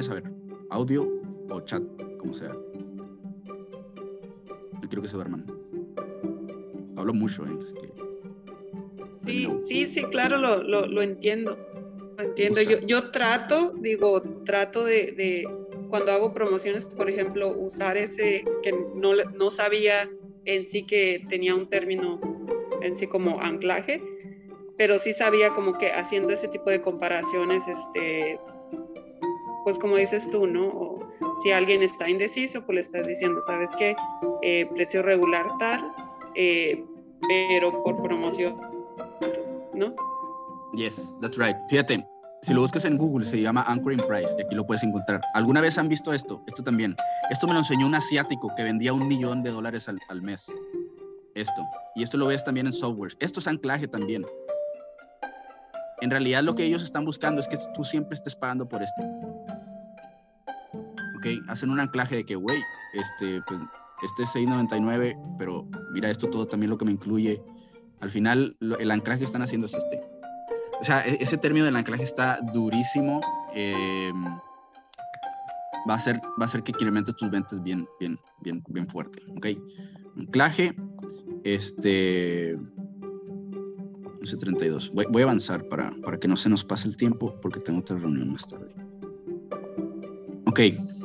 dejes saber. Audio o chat, como sea. No quiero que se duerman. Hablo mucho, ¿eh? Sí, sí, sí, claro, lo, lo, lo entiendo. Lo entiendo. Yo, yo trato, digo, trato de, de, cuando hago promociones, por ejemplo, usar ese que no, no sabía en sí que tenía un término en sí como anclaje, pero sí sabía como que haciendo ese tipo de comparaciones, este, pues como dices tú, ¿no? Si alguien está indeciso, pues le estás diciendo, ¿sabes qué? Eh, precio regular tal, eh, pero por promoción, ¿no? Yes, that's right. Fíjate, si lo buscas en Google se llama Anchoring Price y aquí lo puedes encontrar. ¿Alguna vez han visto esto? Esto también. Esto me lo enseñó un asiático que vendía un millón de dólares al, al mes. Esto. Y esto lo ves también en software. Esto es anclaje también. En realidad lo que ellos están buscando es que tú siempre estés pagando por este. Ok, hacen un anclaje de que, güey, este, pues, este es 6.99, pero mira esto todo también lo que me incluye. Al final el anclaje que están haciendo es este. O sea, e-, ese término del anclaje está durísimo. Eh, va a ser va a ser que incremente tus ventas bien bien bien bien fuerte ok anclaje este 11.32 voy, voy a avanzar para, para que no se nos pase el tiempo porque tengo otra reunión más tarde ok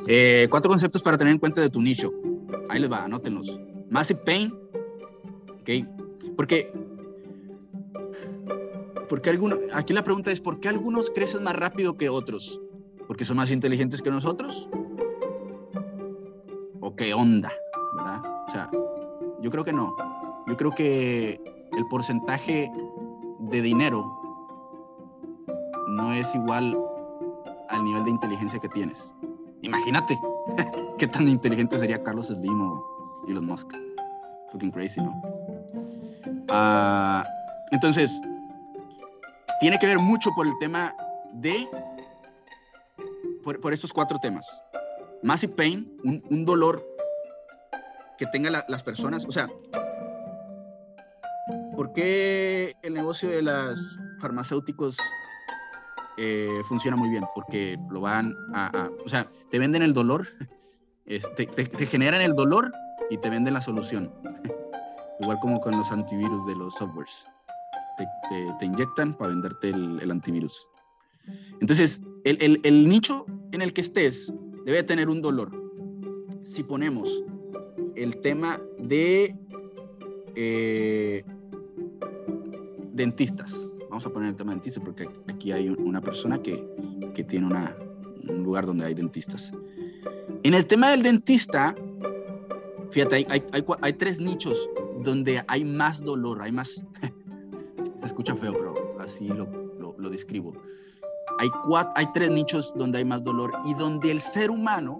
eh, cuatro conceptos para tener en cuenta de tu nicho ahí les va anótenlos massive pain ok porque porque algunos, aquí la pregunta es, ¿por qué algunos crecen más rápido que otros? ¿Porque son más inteligentes que nosotros? ¿O qué onda? ¿Verdad? O sea, yo creo que no. Yo creo que el porcentaje de dinero no es igual al nivel de inteligencia que tienes. Imagínate qué tan inteligente sería Carlos Slim o Elon Musk. Fucking crazy, ¿no? Uh, entonces, tiene que ver mucho por el tema de, por, estos cuatro temas. Massive pain, un, dolor que tengan la, las personas, o sea, ¿por qué el negocio de las farmacéuticos eh, funciona muy bien? Porque lo van a, o sea, te venden el dolor, te, te generan el dolor y te venden la solución. Igual como con los antivirus de los softwares te, te, inyectan para venderte el, el antivirus. Entonces, el, el, el, nicho en el que estés debe tener un dolor. Si ponemos el tema de eh, dentistas, vamos a poner el tema de dentistas porque aquí hay una persona que, que tiene una, un lugar donde hay dentistas. En el tema del dentista, fíjate, hay, hay, hay, hay tres nichos donde hay más dolor, hay más, se escucha feo, pero así lo, lo, lo describo. Hay, cuatro, hay tres nichos donde hay más dolor y donde el ser humano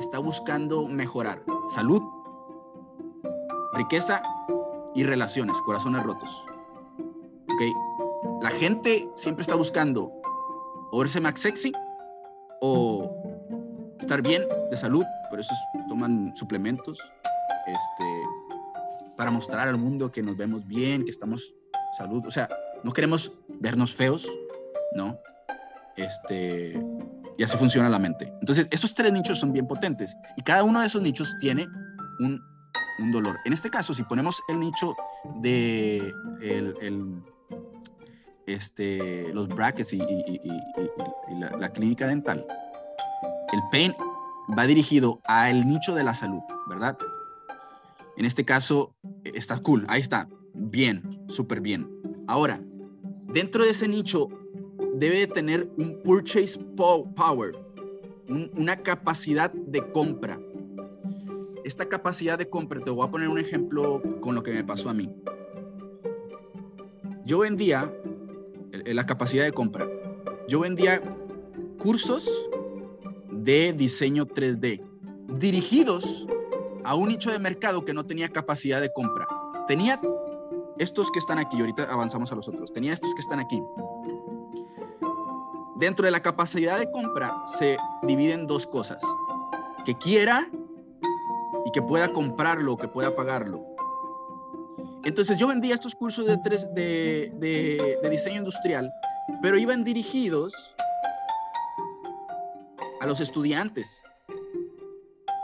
está buscando mejorar salud, riqueza y relaciones, corazones rotos. ¿Ok? La gente siempre está buscando o verse más sexy o estar bien de salud, por eso toman suplementos este, para mostrar al mundo que nos vemos bien, que estamos salud, o sea, no queremos vernos feos, ¿no? Este, y así funciona la mente. Entonces, esos tres nichos son bien potentes y cada uno de esos nichos tiene un, un dolor. En este caso, si ponemos el nicho de el, este, los brackets y, y, y, y la, la, clínica dental, el pain va dirigido al nicho de la salud, ¿verdad? En este caso, está cool, ahí está, bien, súper bien. Ahora, dentro de ese nicho debe de tener un purchase power, un, una capacidad de compra. Esta capacidad de compra, te voy a poner un ejemplo con lo que me pasó a mí. Yo vendía la capacidad de compra. Yo vendía cursos de diseño 3D dirigidos a un nicho de mercado que no tenía capacidad de compra. Tenía estos que están aquí, ahorita avanzamos a los otros, tenía estos que están aquí. Dentro de la capacidad de compra se dividen dos cosas, que quiera y que pueda comprarlo, que pueda pagarlo. Entonces yo vendía estos cursos de, tres, de, de, de diseño industrial, pero iban dirigidos a los estudiantes.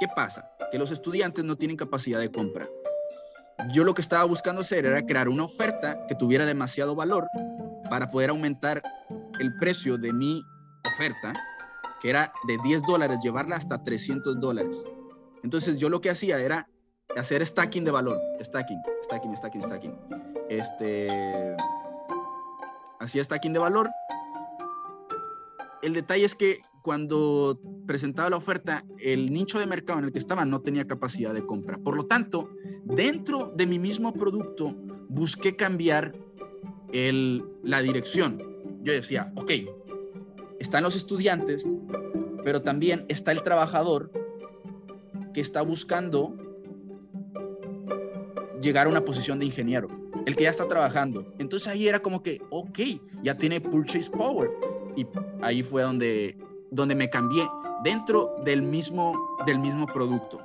¿Qué pasa? Que los estudiantes no tienen capacidad de compra. Yo lo que estaba buscando hacer era crear una oferta que tuviera demasiado valor para poder aumentar el precio de mi oferta, que era de 10 dólares, llevarla hasta 300 dólares. Entonces yo lo que hacía era hacer stacking de valor, stacking, stacking, stacking, stacking. Este, hacía stacking de valor. El detalle es que cuando presentaba la oferta, el nicho de mercado en el que estaba no tenía capacidad de compra. Por lo tanto, dentro de mi mismo producto, busqué cambiar el, la dirección. Yo decía, ok, están los estudiantes, pero también está el trabajador que está buscando llegar a una posición de ingeniero, el que ya está trabajando. Entonces ahí era como que, ok, ya tiene purchase power. Y ahí fue donde, donde me cambié dentro del mismo, del mismo producto.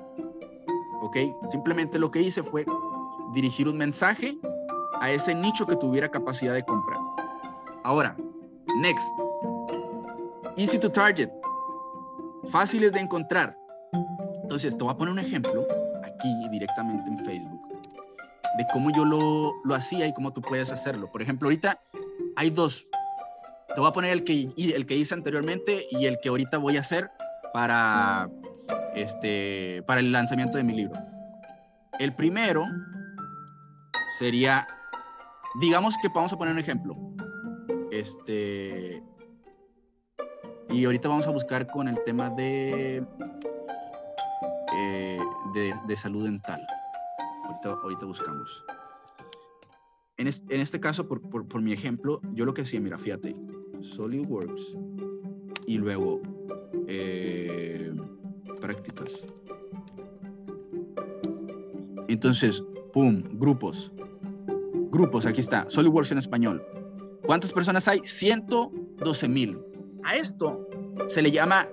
Ok, simplemente lo que hice fue dirigir un mensaje a ese nicho que tuviera capacidad de compra. Ahora, next. Easy to target. Fáciles de encontrar. Entonces, te voy a poner un ejemplo aquí directamente en Facebook de cómo yo lo, lo hacía y cómo tú puedes hacerlo. Por ejemplo, ahorita hay dos. Te voy a poner el que, el que hice anteriormente y el que ahorita voy a hacer para, este, para el lanzamiento de mi libro. El primero sería, digamos que vamos a poner un ejemplo. Este, y ahorita vamos a buscar con el tema de, eh, de, de salud dental. Ahorita, buscamos. En este, caso, por, mi ejemplo, yo lo que hacía, mira, fíjate, SolidWorks y luego eh, prácticas. Entonces, pum, grupos. Grupos, aquí está, SolidWorks en español. ¿Cuántas personas hay? 112 mil. A esto se le llama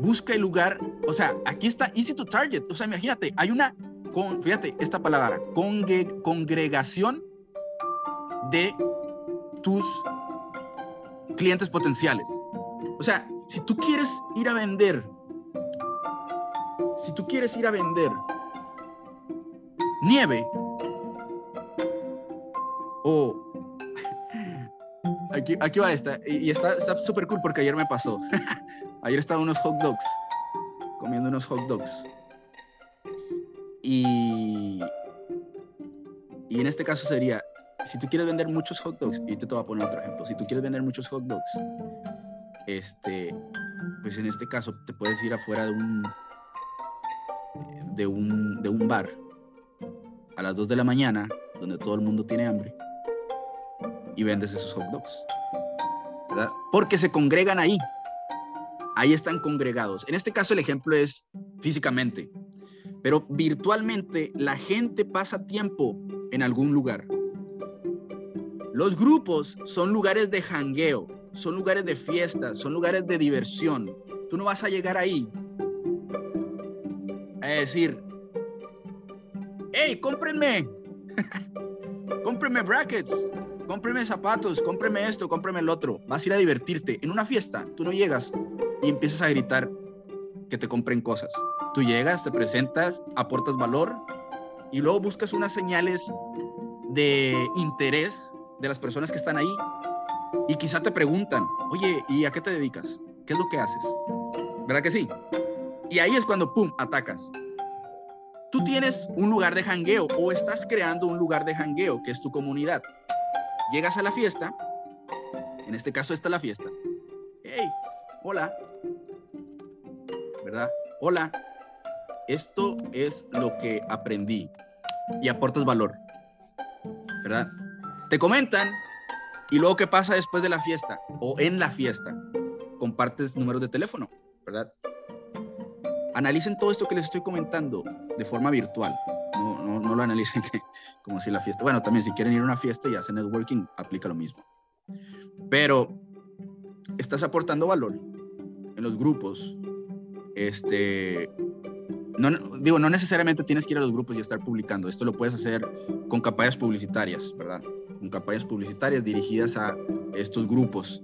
busca el lugar, o sea, aquí está easy to target, o sea, imagínate, hay una fíjate, esta palabra, congregación de tus clientes potenciales. O sea, si tú quieres ir a vender, si tú quieres ir a vender nieve o aquí, aquí va esta y, está súper cool porque ayer me pasó. ayer estaba unos hot dogs comiendo unos hot dogs y, y en este caso sería, si tú quieres vender muchos hot dogs, y te, voy a poner otro ejemplo, si tú quieres vender muchos hot dogs, este, pues en este caso te puedes ir afuera de un, de un, de un bar a las 2 de la mañana, donde todo el mundo tiene hambre, y vendes esos hot dogs. Porque se congregan ahí. Ahí están congregados. En este caso el ejemplo es físicamente pero virtualmente la gente pasa tiempo en algún lugar. Los grupos son lugares de jangueo, son lugares de fiestas, son lugares de diversión. Tú no vas a llegar ahí a decir, hey, cómprenme, cómprenme brackets, cómprenme zapatos, cómprenme esto, cómprenme el otro. Vas a ir a divertirte. En una fiesta, tú no llegas y empiezas a gritar que te compren cosas. Tú llegas, te presentas, aportas valor y luego buscas unas señales de interés de las personas que están ahí y quizá te preguntan, oye, ¿y a qué te dedicas? ¿Qué es lo que haces? ¿Verdad que sí? Y ahí es cuando, ¡pum!, atacas. Tú tienes un lugar de jangueo o estás creando un lugar de jangueo que es tu comunidad. Llegas a la fiesta, en este caso está la fiesta. Hey, hola. ¿Verdad? Hola, esto es lo que aprendí y aportas valor, ¿verdad? Te comentan y luego qué pasa después de la fiesta o en la fiesta, compartes números de teléfono, ¿verdad? Analicen todo esto que les estoy comentando de forma virtual. No, no, no lo analicen como si la fiesta. Bueno, también si quieren ir a una fiesta y hacen networking, aplica lo mismo. Pero estás aportando valor en los grupos. Este, no, digo, no necesariamente tienes que ir a los grupos y estar publicando. Esto lo puedes hacer con campañas publicitarias, ¿verdad? Con campañas publicitarias dirigidas a estos grupos.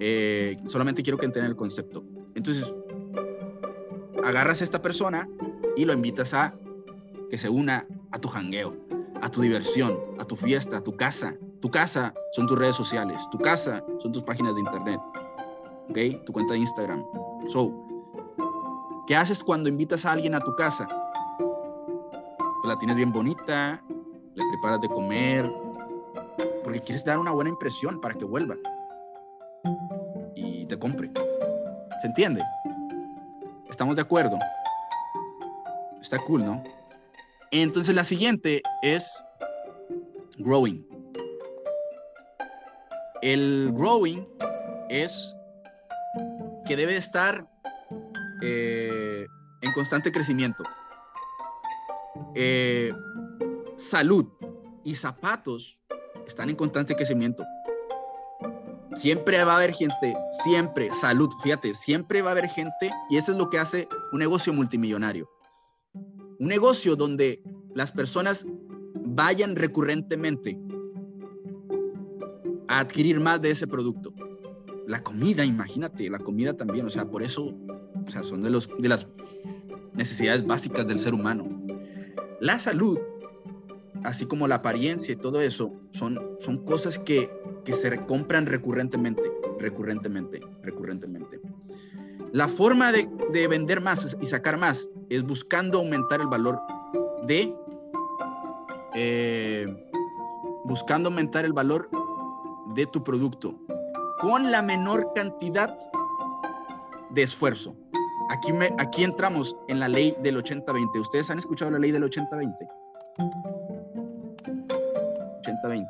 Eh, solamente quiero que entiendan el concepto. Entonces, agarras a esta persona y lo invitas a que se una a tu jangueo, a tu diversión, a tu fiesta, a tu casa. Tu casa son tus redes sociales, tu casa son tus páginas de internet, ¿ok? Tu cuenta de Instagram. So, ¿qué haces cuando invitas a alguien a tu casa? Pues la tienes bien bonita, le preparas de comer, porque quieres dar una buena impresión para que vuelva y te compre. ¿Se entiende? ¿Estamos de acuerdo? Está cool, ¿no? Entonces la siguiente es growing. El growing es que debe estar eh, en constante crecimiento. Eh, salud y zapatos están en constante crecimiento. Siempre va a haber gente, siempre, salud, fíjate, siempre va a haber gente y eso es lo que hace un negocio multimillonario. Un negocio donde las personas vayan recurrentemente a adquirir más de ese producto. La comida, imagínate, la comida también, o sea, por eso, o sea, son de, los, de las necesidades básicas del ser humano. La salud así como la apariencia y todo eso, son, son cosas que, que se compran recurrentemente, recurrentemente, recurrentemente. La forma de, de, vender más y sacar más es buscando aumentar el valor de, eh, buscando aumentar el valor de tu producto con la menor cantidad de esfuerzo. Aquí, me, aquí entramos en la ley del 80-20. ¿Ustedes han escuchado la ley del 80-20? 80-20.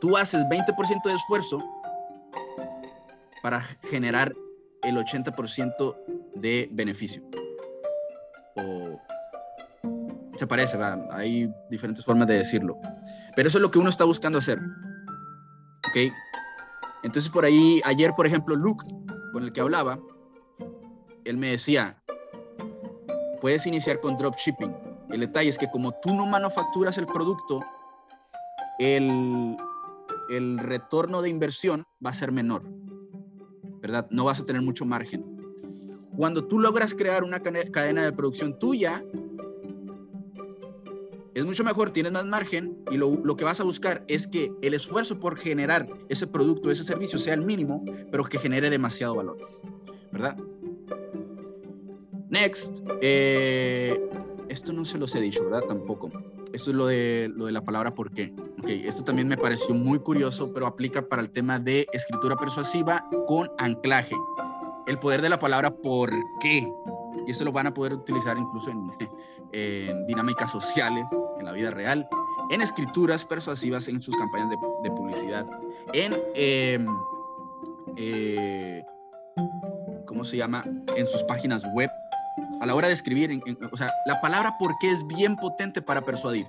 Tú haces 20% de esfuerzo para generar el 80% de beneficio. O se parece, ¿verdad? hay diferentes formas de decirlo. Pero eso es lo que uno está buscando hacer. ¿Ok? Entonces por ahí, ayer, por ejemplo, Luke, con el que hablaba, él me decía, puedes iniciar con dropshipping. El detalle es que como tú no manufacturas el producto, el, el retorno de inversión va a ser menor, ¿verdad? No vas a tener mucho margen. Cuando tú logras crear una cadena de producción tuya, es mucho mejor, tienes más margen y lo, lo, que vas a buscar es que el esfuerzo por generar ese producto, ese servicio sea el mínimo, pero que genere demasiado valor, ¿verdad? Next, eh, esto no se los he dicho, ¿verdad? Tampoco. Esto es lo de, lo de la palabra por qué. Okay, esto también me pareció muy curioso, pero aplica para el tema de escritura persuasiva con anclaje. El poder de la palabra por qué. Y eso lo van a poder utilizar incluso en, dinámicas sociales, en la vida real, en escrituras persuasivas, en sus campañas de, publicidad, en, eh, eh, ¿cómo se llama? En sus páginas web a la hora de escribir, o sea, la palabra por qué es bien potente para persuadir.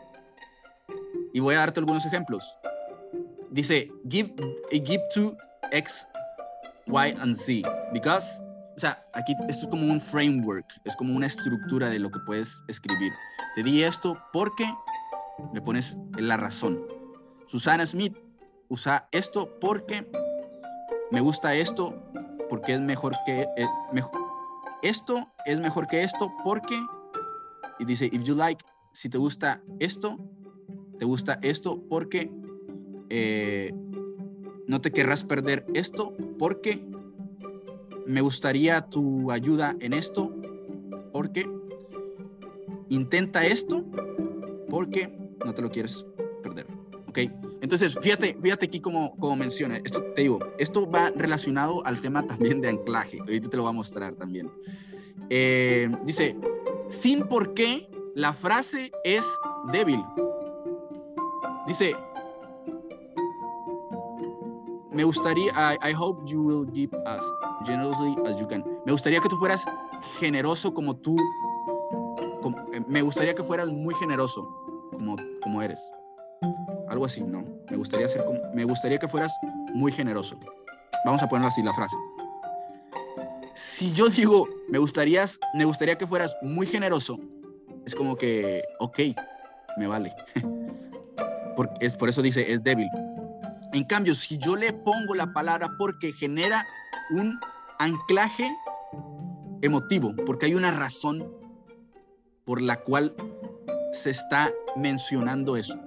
Y voy a darte algunos ejemplos. Dice, give, give to X, Y, and Z. Because, o sea, aquí esto es como un framework, es como una estructura de lo que puedes escribir. Te di esto porque le pones la razón. Susana Smith usa esto porque me gusta esto, porque es mejor que, eh, mejor, esto es mejor que esto porque, y dice, if you like, si te gusta esto, te gusta esto porque eh, no te querrás perder esto porque me gustaría tu ayuda en esto porque intenta esto porque no te lo quieres perder. ¿Ok? Entonces, fíjate, fíjate aquí como, como menciona, esto te digo, esto va relacionado al tema también de anclaje. Ahorita te lo voy a mostrar también. Eh, dice, sin por qué la frase es débil. Dice, me gustaría, I, hope you will give as generously as you can. Me gustaría que tú fueras generoso como tú, eh, me gustaría que fueras muy generoso como, como eres. Algo así, ¿no? Me gustaría, ser, me gustaría que fueras muy generoso. Vamos a ponerlo así la frase. Si yo digo, me, gustaría, me gustaría que fueras muy generoso, es como que, ok, me vale. es, por eso dice, es débil. En cambio, si yo le pongo la palabra porque genera un anclaje emotivo, porque hay una razón por la cual se está mencionando eso.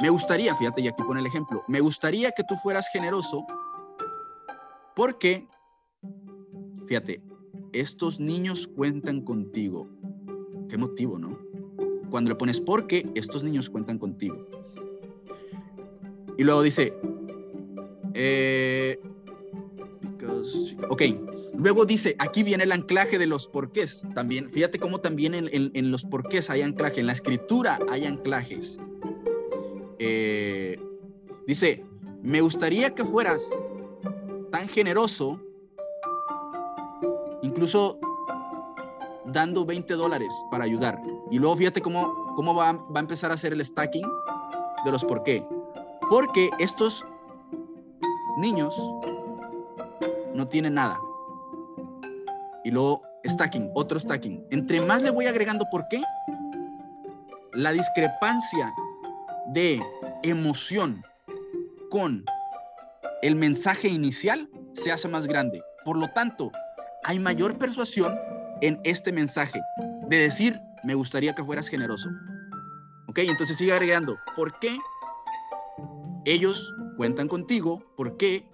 Me gustaría, fíjate, y aquí pone el ejemplo, me gustaría que tú fueras generoso porque, fíjate, estos niños cuentan contigo. Qué motivo, ¿no? Cuando le pones porque, estos niños cuentan contigo. Y luego dice, eh, ok, luego dice, aquí viene el anclaje de los porqués. También, fíjate cómo también en, los porqués hay anclaje, en la escritura hay anclajes. Eh, dice, me gustaría que fueras tan generoso, incluso dando 20 dólares para ayudar. Y luego fíjate cómo, cómo va, va a empezar a hacer el stacking de los por qué. Porque estos niños no tienen nada. Y luego stacking, otro stacking. Entre más le voy agregando por qué, la discrepancia de emoción con el mensaje inicial se hace más grande. Por lo tanto, hay mayor persuasión en este mensaje de decir, me gustaría que fueras generoso. ¿Ok? Entonces sigue agregando, ¿por qué ellos cuentan contigo porque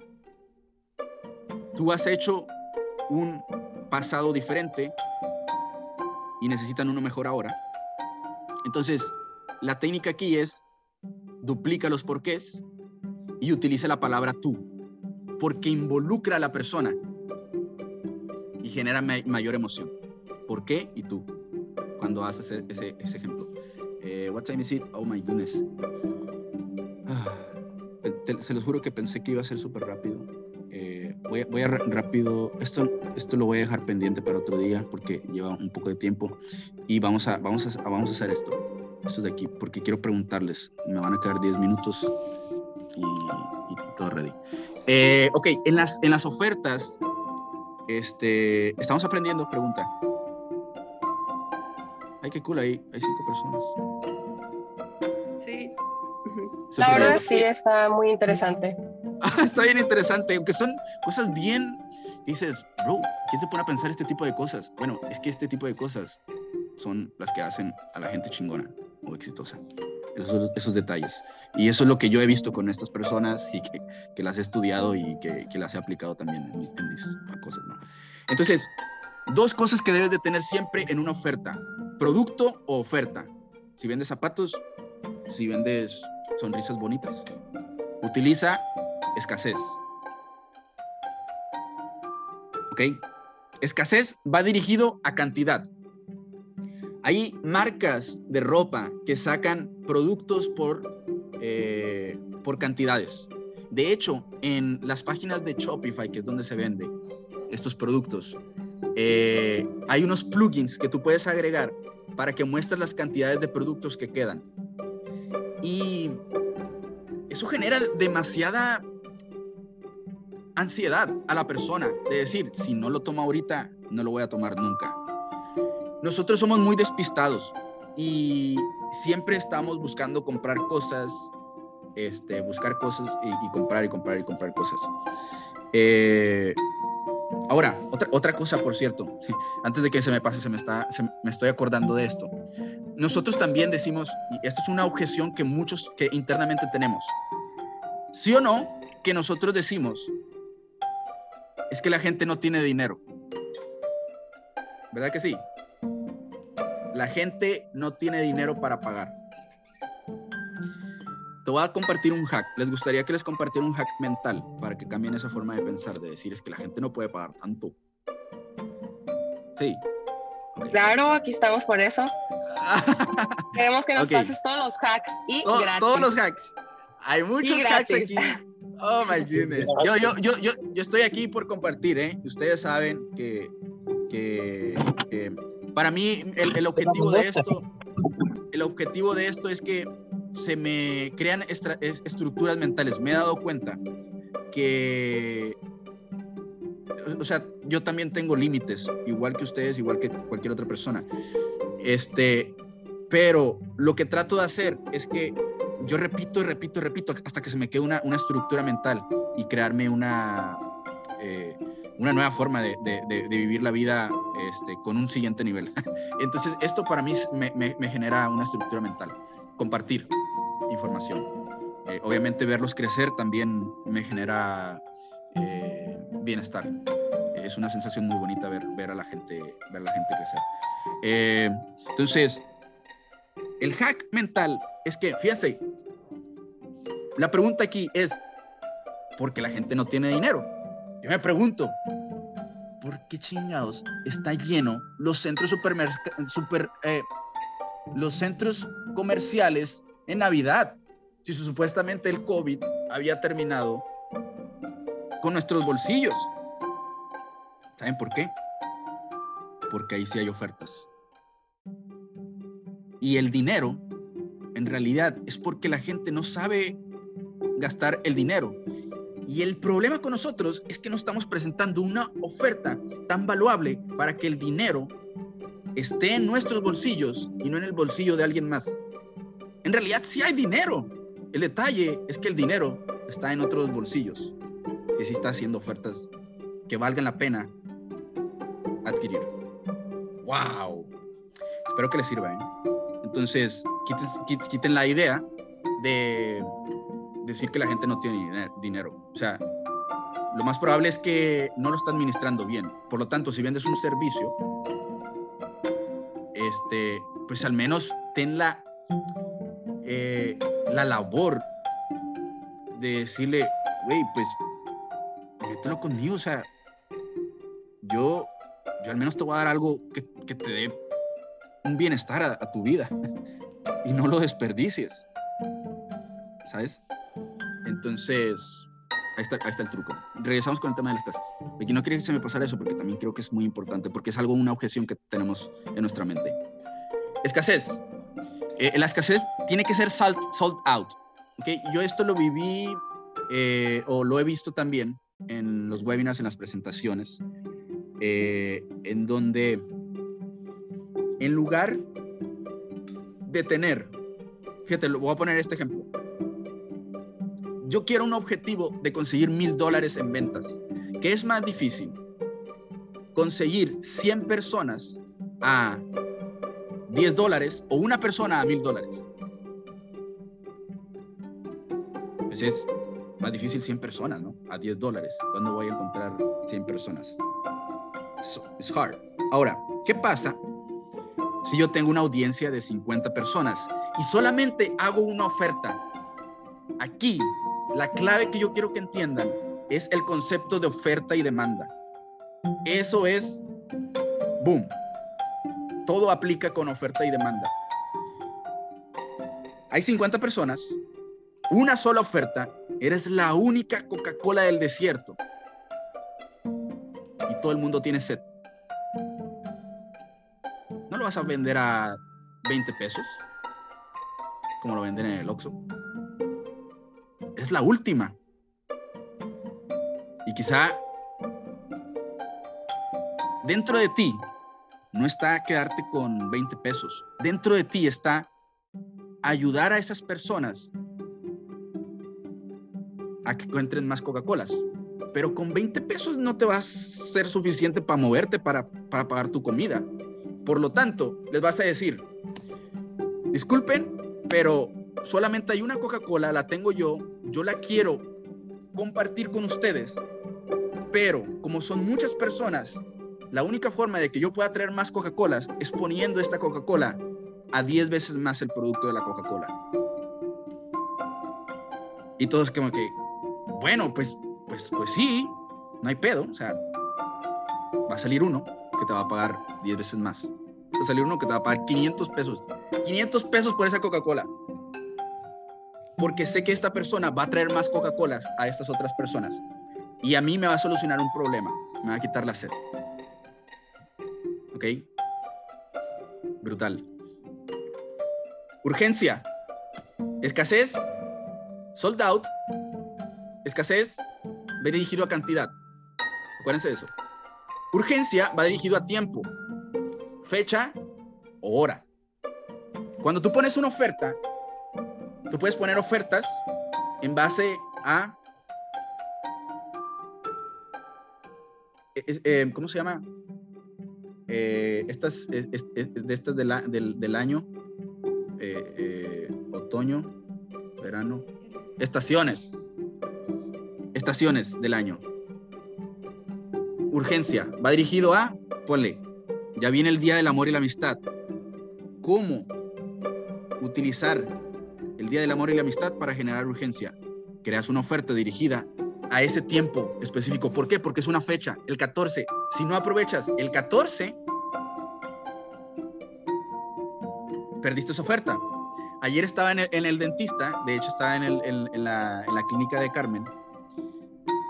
tú has hecho un pasado diferente y necesitan uno mejor ahora. Entonces, la técnica aquí es duplica los porqués y utiliza la palabra tú, porque involucra a la persona y genera mayor emoción. ¿Por qué? Y tú, cuando haces ese, ejemplo. Eh, what time is it? Oh my goodness. Ah se los juro que pensé que iba a ser súper rápido. Eh, voy, a, voy, a, rápido, esto, esto lo voy a dejar pendiente para otro día porque lleva un poco de tiempo y vamos a, vamos a, vamos a hacer esto, esto de aquí, porque quiero preguntarles, me van a quedar 10 minutos y, todo ready. Eh, ok, en las, en las ofertas, este, estamos aprendiendo, pregunta. Ay, qué cool, ahí hay cinco personas. La verdad sí, está muy interesante. está bien interesante, aunque son cosas bien, dices, bro, ¿quién se pone a pensar este tipo de cosas? Bueno, es que este tipo de cosas son las que hacen a la gente chingona o exitosa. Esos, detalles. Y eso es lo que yo he visto con estas personas y que, las he estudiado y que, las he aplicado también en, mis, cosas. Entonces, dos cosas que debes de tener siempre en una oferta. Producto o oferta. Si vendes zapatos, si vendes sonrisas bonitas. Utiliza escasez. ¿Ok? Escasez va dirigido a cantidad. Hay marcas de ropa que sacan productos por, eh, por cantidades. De hecho, en las páginas de Shopify, que es donde se vende estos productos, eh, hay unos plugins que tú puedes agregar para que muestres las cantidades de productos que quedan. Y eso genera demasiada ansiedad a la persona de decir, si no lo tomo ahorita, no lo voy a tomar nunca. Nosotros somos muy despistados y siempre estamos buscando comprar cosas, este, buscar cosas y, comprar y comprar y comprar cosas. Eh, ahora, otra, otra cosa, por cierto, antes de que se me pase, se me, está, me estoy acordando de esto nosotros también decimos, y esta es una objeción que muchos que internamente tenemos, sí o no, que nosotros decimos, es que la gente no tiene dinero. ¿Verdad que sí? La gente no tiene dinero para pagar. Te voy a compartir un hack. ¿Les gustaría que les compartiera un hack mental para que cambien esa forma de pensar, de decir es que la gente no puede pagar tanto? Sí. Claro, aquí estamos por eso. Queremos que nos pases todos los hacks y gratis. Todos los hacks. Hay muchos hacks aquí. Oh my goodness. Yo, yo, yo, yo, yo estoy aquí por compartir, ¿eh? Ustedes saben que, que, para mí el, el, objetivo de esto, el objetivo de esto es que se me crean estructuras mentales. Me he dado cuenta que o sea, yo también tengo límites, igual que ustedes, igual que cualquier otra persona. Este, pero lo que trato de hacer es que yo repito y repito y repito hasta que se me quede una, una estructura mental y crearme una, eh, una nueva forma de, de, vivir la vida este, con un siguiente nivel. Entonces, esto para mí me, genera una estructura mental. Compartir información. Eh, obviamente, verlos crecer también me genera eh, bienestar. Es una sensación muy bonita ver, ver, a, la gente, ver a la gente crecer. entonces, el hack mental es que, fíjense, la pregunta aquí es, ¿por qué la gente no tiene dinero? Yo me pregunto, ¿por qué chingados está lleno los centros super, eh, los centros comerciales en Navidad? Si supuestamente el COVID había terminado con nuestros bolsillos. ¿Saben por qué? Porque ahí sí hay ofertas. Y el dinero, en realidad, es porque la gente no sabe gastar el dinero. Y el problema con nosotros es que no estamos presentando una oferta tan valuable para que el dinero esté en nuestros bolsillos y no en el bolsillo de alguien más. En realidad sí hay dinero. El detalle es que el dinero está en otros bolsillos, que sí está haciendo ofertas que valgan la pena adquirir. ¡Wow! Espero que les sirva. ¿eh? Entonces, quiten, la idea de decir que la gente no tiene dinero. O sea, lo más probable es que no lo está administrando bien. Por lo tanto, si vendes un servicio, este, pues al menos ten la, eh, la labor de decirle, güey, pues mételo conmigo. O sea, yo, yo al menos te voy a dar algo que, que te dé un bienestar a, tu vida y no lo desperdicies. ¿Sabes? Entonces, ahí está, ahí está, el truco. Regresamos con el tema de las escasez. Aquí no quería que se me pasara eso porque también creo que es muy importante, porque es algo, una objeción que tenemos en nuestra mente. Escasez. Eh, la escasez tiene que ser sold, out. ¿okay? Yo esto lo viví eh, o lo he visto también en los webinars, en las presentaciones, eh, en donde en lugar de tener, fíjate, voy a poner este ejemplo. Yo quiero un objetivo de conseguir mil dólares en ventas. ¿Qué es más difícil? Conseguir 100 personas a 10 dólares o una persona a mil dólares. Pues es más difícil 100 personas, ¿no? A 10 dólares. ¿Dónde voy a encontrar 100 personas? Es hard. Ahora, ¿qué pasa si yo tengo una audiencia de 50 personas y solamente hago una oferta? Aquí, la clave que yo quiero que entiendan es el concepto de oferta y demanda. Eso es, boom, todo aplica con oferta y demanda. Hay 50 personas, una sola oferta, eres la única Coca-Cola del desierto y todo el mundo tiene sed vas a vender a 20 pesos, como lo venden en el Oxxo. Es la última. Y quizá dentro de ti no está quedarte con 20 pesos. Dentro de ti está ayudar a esas personas a que encuentren más Coca-Colas. Pero con 20 pesos no te va a ser suficiente para moverte, para, para pagar tu comida. Por lo tanto, les vas a decir, disculpen, pero solamente hay una Coca-Cola, la tengo yo, yo la quiero compartir con ustedes, pero como son muchas personas, la única forma de que yo pueda traer más Coca-Colas es poniendo esta Coca-Cola a 10 veces más el producto de la Coca-Cola. Y todos como que, bueno, pues, pues, pues sí, no hay pedo, o sea, va a salir uno que te va a pagar 10 veces más. Te salió uno que te va a pagar 500 pesos. 500 pesos por esa Coca-Cola. Porque sé que esta persona va a traer más Coca-Colas a estas otras personas. Y a mí me va a solucionar un problema. Me va a quitar la sed. ¿Ok? Brutal. Urgencia. Escasez. Sold out. Escasez. Va dirigido a cantidad. Acuérdense de eso. Urgencia va dirigido a tiempo, fecha o hora. Cuando tú pones una oferta, tú puedes poner ofertas en base a eh, eh, eh, ¿cómo se llama? estas, de estas del, año, otoño, verano, estaciones, estaciones del año. Urgencia, va dirigido a, ponle, ya viene el Día del Amor y la Amistad. ¿Cómo utilizar el Día del Amor y la Amistad para generar urgencia? Creas una oferta dirigida a ese tiempo específico. ¿Por qué? Porque es una fecha, el 14. Si no aprovechas el 14, perdiste esa oferta. Ayer estaba en el, dentista, de hecho estaba en, la, clínica de Carmen,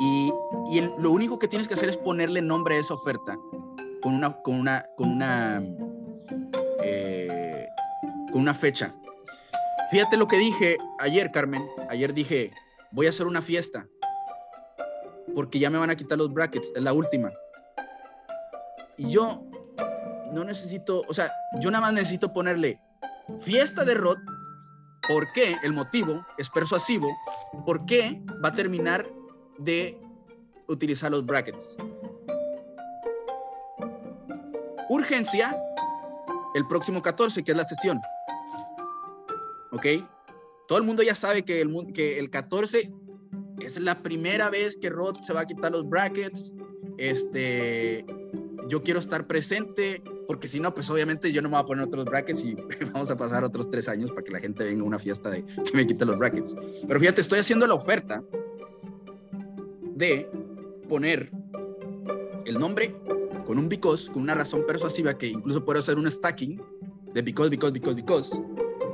y, lo único que tienes que hacer es ponerle nombre a esa oferta con una, con una, con una, eh, con una fecha. Fíjate lo que dije ayer, Carmen. Ayer dije, voy a hacer una fiesta porque ya me van a quitar los brackets, es la última. Y yo no necesito, o sea, yo nada más necesito ponerle fiesta de Rod, ¿por qué? El motivo es persuasivo, ¿por qué va a terminar de utilizar los brackets? Urgencia, el próximo 14, que es la sesión. ¿Ok? Todo el mundo ya sabe que el, que el 14 es la primera vez que Rod se va a quitar los brackets. Este, yo quiero estar presente, porque si no, pues obviamente yo no me voy a poner otros brackets y vamos a pasar otros tres años para que la gente venga a una fiesta de que me quite los brackets. Pero fíjate, estoy haciendo la oferta de poner el nombre con un because, con una razón persuasiva que incluso puedo hacer un stacking de because, because, because, because.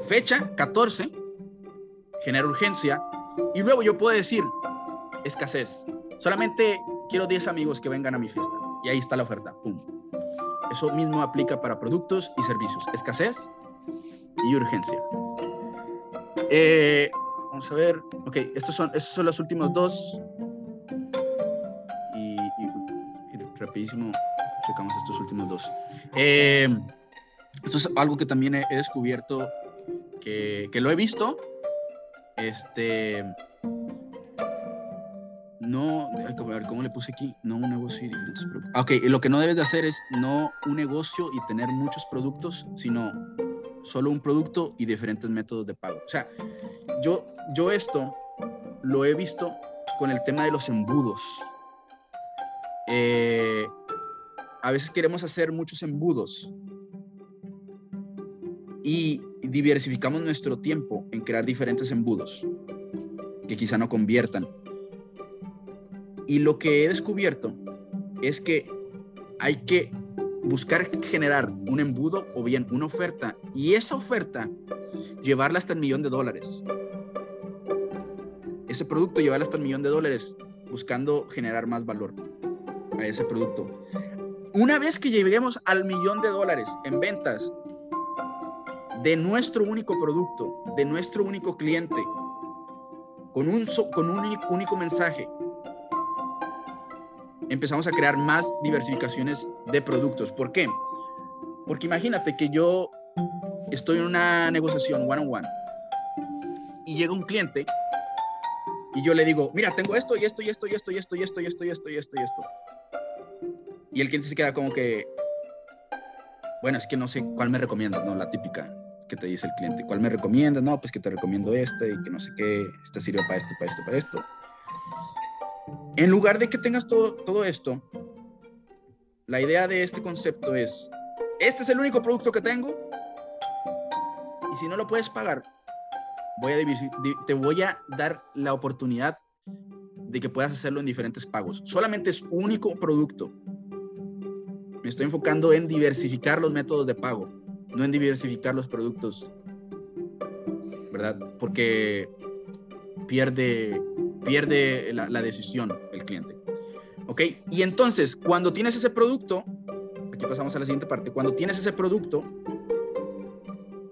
Fecha 14, genera urgencia, y luego yo puedo decir, escasez. Solamente quiero 10 amigos que vengan a mi fiesta. Y ahí está la oferta. Eso mismo aplica para productos y servicios. Escasez y urgencia. Eh, vamos a ver. Ok, estos son, estos son los últimos dos. Y, rapidísimo checamos estos últimos dos. Eh, esto es algo que también he, descubierto, que, lo he visto este. No, a ver, ¿cómo le puse aquí? No un negocio y diferentes productos. Ah, ok, lo que no debes de hacer es no un negocio y tener muchos productos, sino solo un producto y diferentes métodos de pago. O sea, yo, yo esto lo he visto con el tema de los embudos. Eh, a veces queremos hacer muchos embudos y diversificamos nuestro tiempo en crear diferentes embudos que quizá no conviertan. Y lo que he descubierto es que hay que buscar generar un embudo o bien una oferta y esa oferta llevarla hasta el millón de dólares. Ese producto llevarla hasta el millón de dólares buscando generar más valor a ese producto. Una vez que lleguemos al millón de dólares en ventas, de nuestro único producto, de nuestro único cliente, con un, con un único mensaje, empezamos a crear más diversificaciones de productos. ¿Por qué? Porque imagínate que yo estoy en una negociación one on one y llega un cliente y yo le digo, mira, tengo esto y esto y esto y esto y esto y esto y esto y esto y esto y esto. Y el cliente se queda como que, bueno, es que no sé cuál me recomienda, ¿no? La típica que te dice el cliente. ¿Cuál me recomiendas? No, pues que te recomiendo este y que no sé qué, este sirve para esto, para esto, para esto. En lugar de que tengas todo, todo esto, la idea de este concepto es, este es el único producto que tengo y si no lo puedes pagar, voy a te voy a dar la oportunidad de que puedas hacerlo en diferentes pagos. Solamente es único producto. Me estoy enfocando en diversificar los métodos de pago no en diversificar los productos, ¿verdad? Porque pierde, pierde la, decisión el cliente. ¿Ok? Y entonces, cuando tienes ese producto, aquí pasamos a la siguiente parte, cuando tienes ese producto,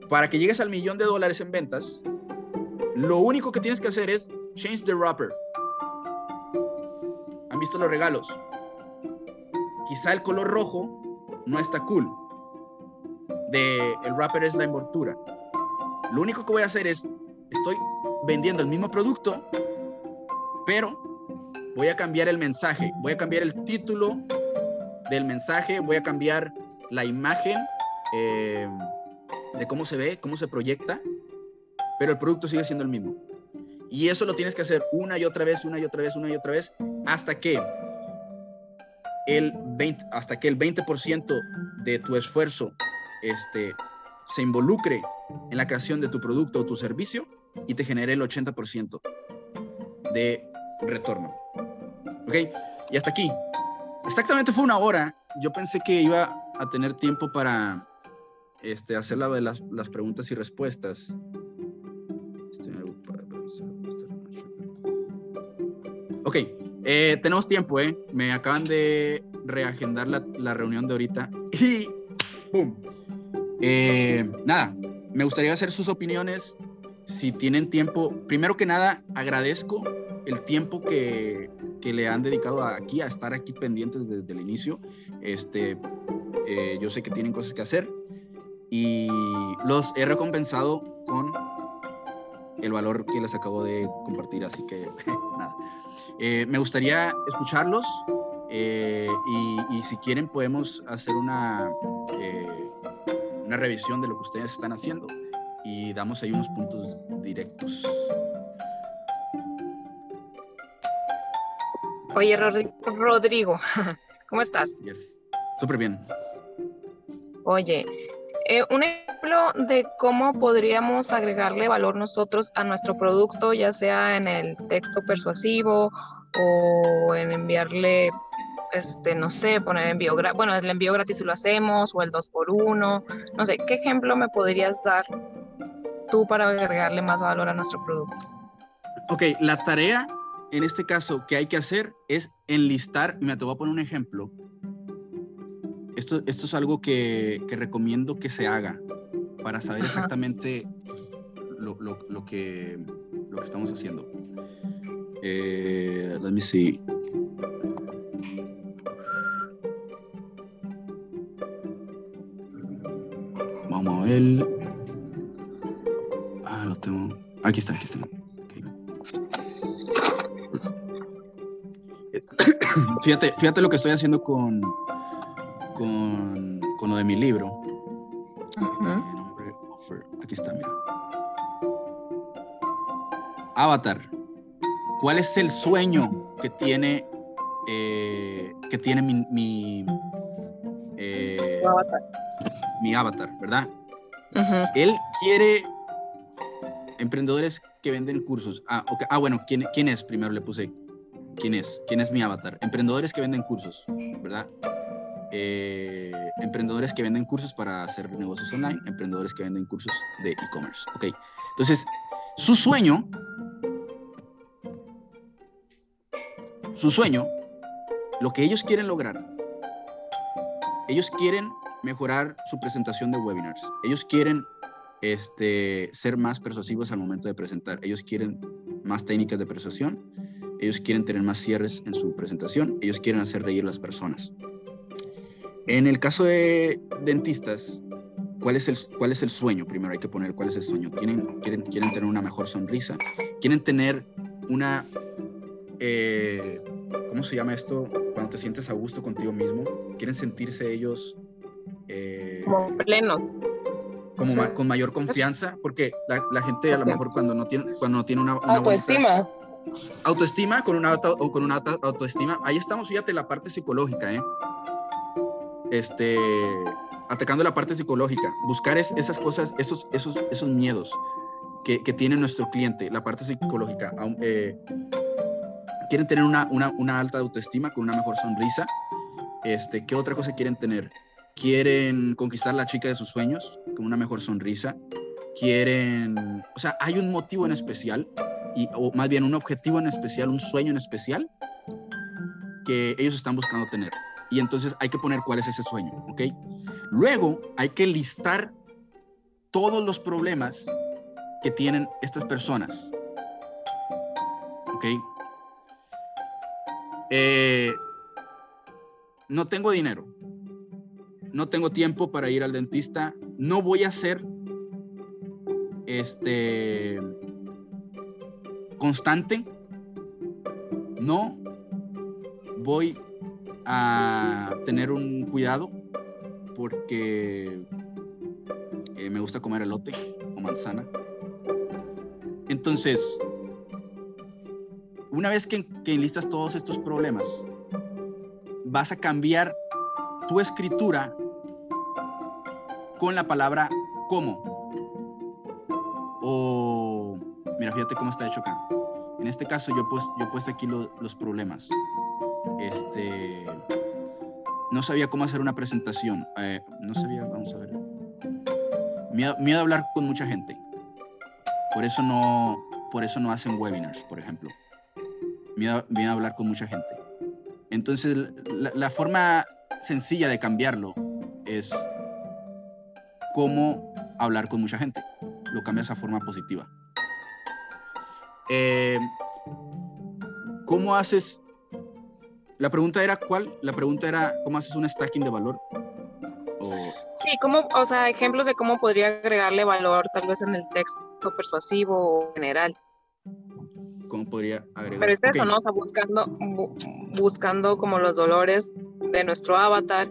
para que llegues al millón de dólares en ventas, lo único que tienes que hacer es change the wrapper. ¿Han visto los regalos? Quizá el color rojo no está cool, el rapper es la envoltura. Lo único que voy a hacer es estoy vendiendo el mismo producto, pero voy a cambiar el mensaje, voy a cambiar el título del mensaje, voy a cambiar la imagen eh, de cómo se ve, cómo se proyecta, pero el producto sigue siendo el mismo. Y eso lo tienes que hacer una y otra vez, una y otra vez, una y otra vez, hasta que el 20, hasta que el 20% de tu esfuerzo este, se involucre en la creación de tu producto o tu servicio y te genere el 80% de retorno. ¿Ok? Y hasta aquí. Exactamente fue una hora. Yo pensé que iba a tener tiempo para este, hacer la las, las preguntas y respuestas. Ok, eh, tenemos tiempo, ¿eh? Me acaban de reagendar la, la reunión de ahorita y ¡pum! Eh, nada, me gustaría hacer sus opiniones. Si tienen tiempo, primero que nada, agradezco el tiempo que, que le han dedicado aquí, a estar aquí pendientes desde el inicio. Este, eh, yo sé que tienen cosas que hacer y los he recompensado con el valor que les acabo de compartir, así que nada. Eh, me gustaría escucharlos eh, y, si quieren podemos hacer una, una revisión de lo que ustedes están haciendo y damos ahí unos puntos directos. Oye, Rodrigo, ¿cómo estás? Yes. Súper bien. Oye, eh, un ejemplo de cómo podríamos agregarle valor nosotros a nuestro producto, ya sea en el texto persuasivo o en enviarle, este, no sé, poner envío gratis, bueno, el envío gratis si lo hacemos o el 2 por 1 no sé, ¿qué ejemplo me podrías dar tú para agregarle más valor a nuestro producto? Ok, la tarea en este caso que hay que hacer es enlistar, me te voy a poner un ejemplo. Esto, esto es algo que, que recomiendo que se haga para saber exactamente lo, lo, lo, que, lo que estamos haciendo. Eh, let me see. Vamos a ver. Ah, lo tengo. Aquí está, aquí está. Fíjate, fíjate lo que estoy haciendo con, con, con lo de mi libro. Aquí está, mira. Avatar. ¿Cuál es el sueño que tiene, eh, que tiene mi, mi, eh, avatar. Mi avatar, verdad? Él quiere emprendedores que venden cursos. Ah, ah bueno, ¿quién, ¿quién es? Primero le puse ¿Quién es? ¿Quién es mi avatar? Emprendedores que venden cursos, ¿verdad? Eh, emprendedores que venden cursos para hacer negocios online, emprendedores que venden cursos de e-commerce. Ok, entonces, su sueño, su sueño, lo que ellos quieren lograr, ellos quieren mejorar su presentación de webinars, ellos quieren este, ser más persuasivos al momento de presentar, ellos quieren más técnicas de persuasión, ellos quieren tener más cierres en su presentación, ellos quieren hacer reír las personas. En el caso de dentistas, ¿cuál es el, cuál es el sueño? Primero hay que poner cuál es el sueño. ¿Quieren, quieren, quieren tener una mejor sonrisa? ¿Quieren tener una... Eh, ¿Cómo se llama esto? Cuando te sientes a gusto contigo mismo. ¿Quieren sentirse ellos... Eh, como plenos como con mayor confianza, porque la, gente a lo mejor cuando no tiene, cuando no tiene una, una autoestima. Autoestima con una, con una autoestima. Ahí estamos, fíjate, la parte psicológica, ¿eh? Este, atacando la parte psicológica. Buscar esas cosas, esos, esos, esos miedos que, que tiene nuestro cliente, la parte psicológica. Eh, quieren tener una, una, una, alta autoestima con una mejor sonrisa. Este, ¿Qué otra cosa quieren tener? Quieren conquistar la chica de sus sueños con una mejor sonrisa. Quieren, o sea, hay un motivo en especial o más bien un objetivo en especial, un sueño en especial que ellos están buscando tener. Y entonces hay que poner cuál es ese sueño, ¿ok? Luego hay que listar todos los problemas que tienen estas personas, ¿ok? Eh, no tengo dinero, no tengo tiempo para ir al dentista, no voy a hacer este constante, no voy a tener un cuidado porque eh, me gusta comer elote o manzana. Entonces, una vez que, que enlistas todos estos problemas, vas a cambiar tu escritura con la palabra como. O, mira, fíjate cómo está hecho acá. En este caso yo, pues, yo he puesto aquí los problemas. Este, no sabía cómo hacer una presentación. Eh, no sabía, vamos a ver. Miedo, miedo a hablar con mucha gente. Por eso no, por eso no hacen webinars, por ejemplo. Miedo, miedo a hablar con mucha gente. Entonces, la, forma sencilla de cambiarlo es cómo hablar con mucha gente. Lo cambias a forma positiva. Eh, ¿Cómo haces? La pregunta era cuál? La pregunta era cómo haces un stacking de valor. Sí, ¿cómo, o sea, ejemplos de cómo podría agregarle valor tal vez en el texto persuasivo o general cómo podría agregar. Pero es eso, ¿no? O sea, buscando, buscando como los dolores de nuestro avatar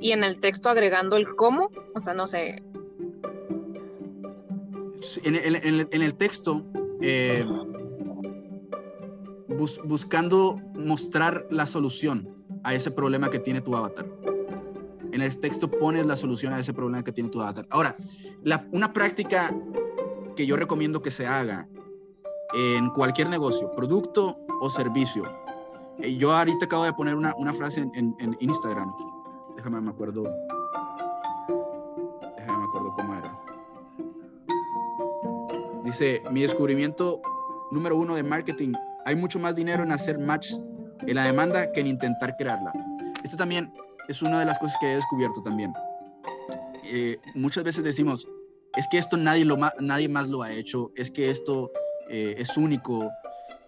y en el texto agregando el cómo, o sea, no sé. En, el, texto, eh, buscando mostrar la solución a ese problema que tiene tu avatar. En el texto pones la solución a ese problema que tiene tu avatar. Ahora, una práctica que yo recomiendo que se haga en cualquier negocio, producto o servicio. Eh, yo ahorita acabo de poner una, una frase en, en, Instagram. Déjame me acuerdo. Déjame me acuerdo cómo era. Dice, mi descubrimiento número uno de marketing, hay mucho más dinero en hacer match en la demanda que en intentar crearla. Esto también es una de las cosas que he descubierto también. Eh, muchas veces decimos, es que esto nadie, lo, nadie más lo ha hecho, es que esto eh, es único.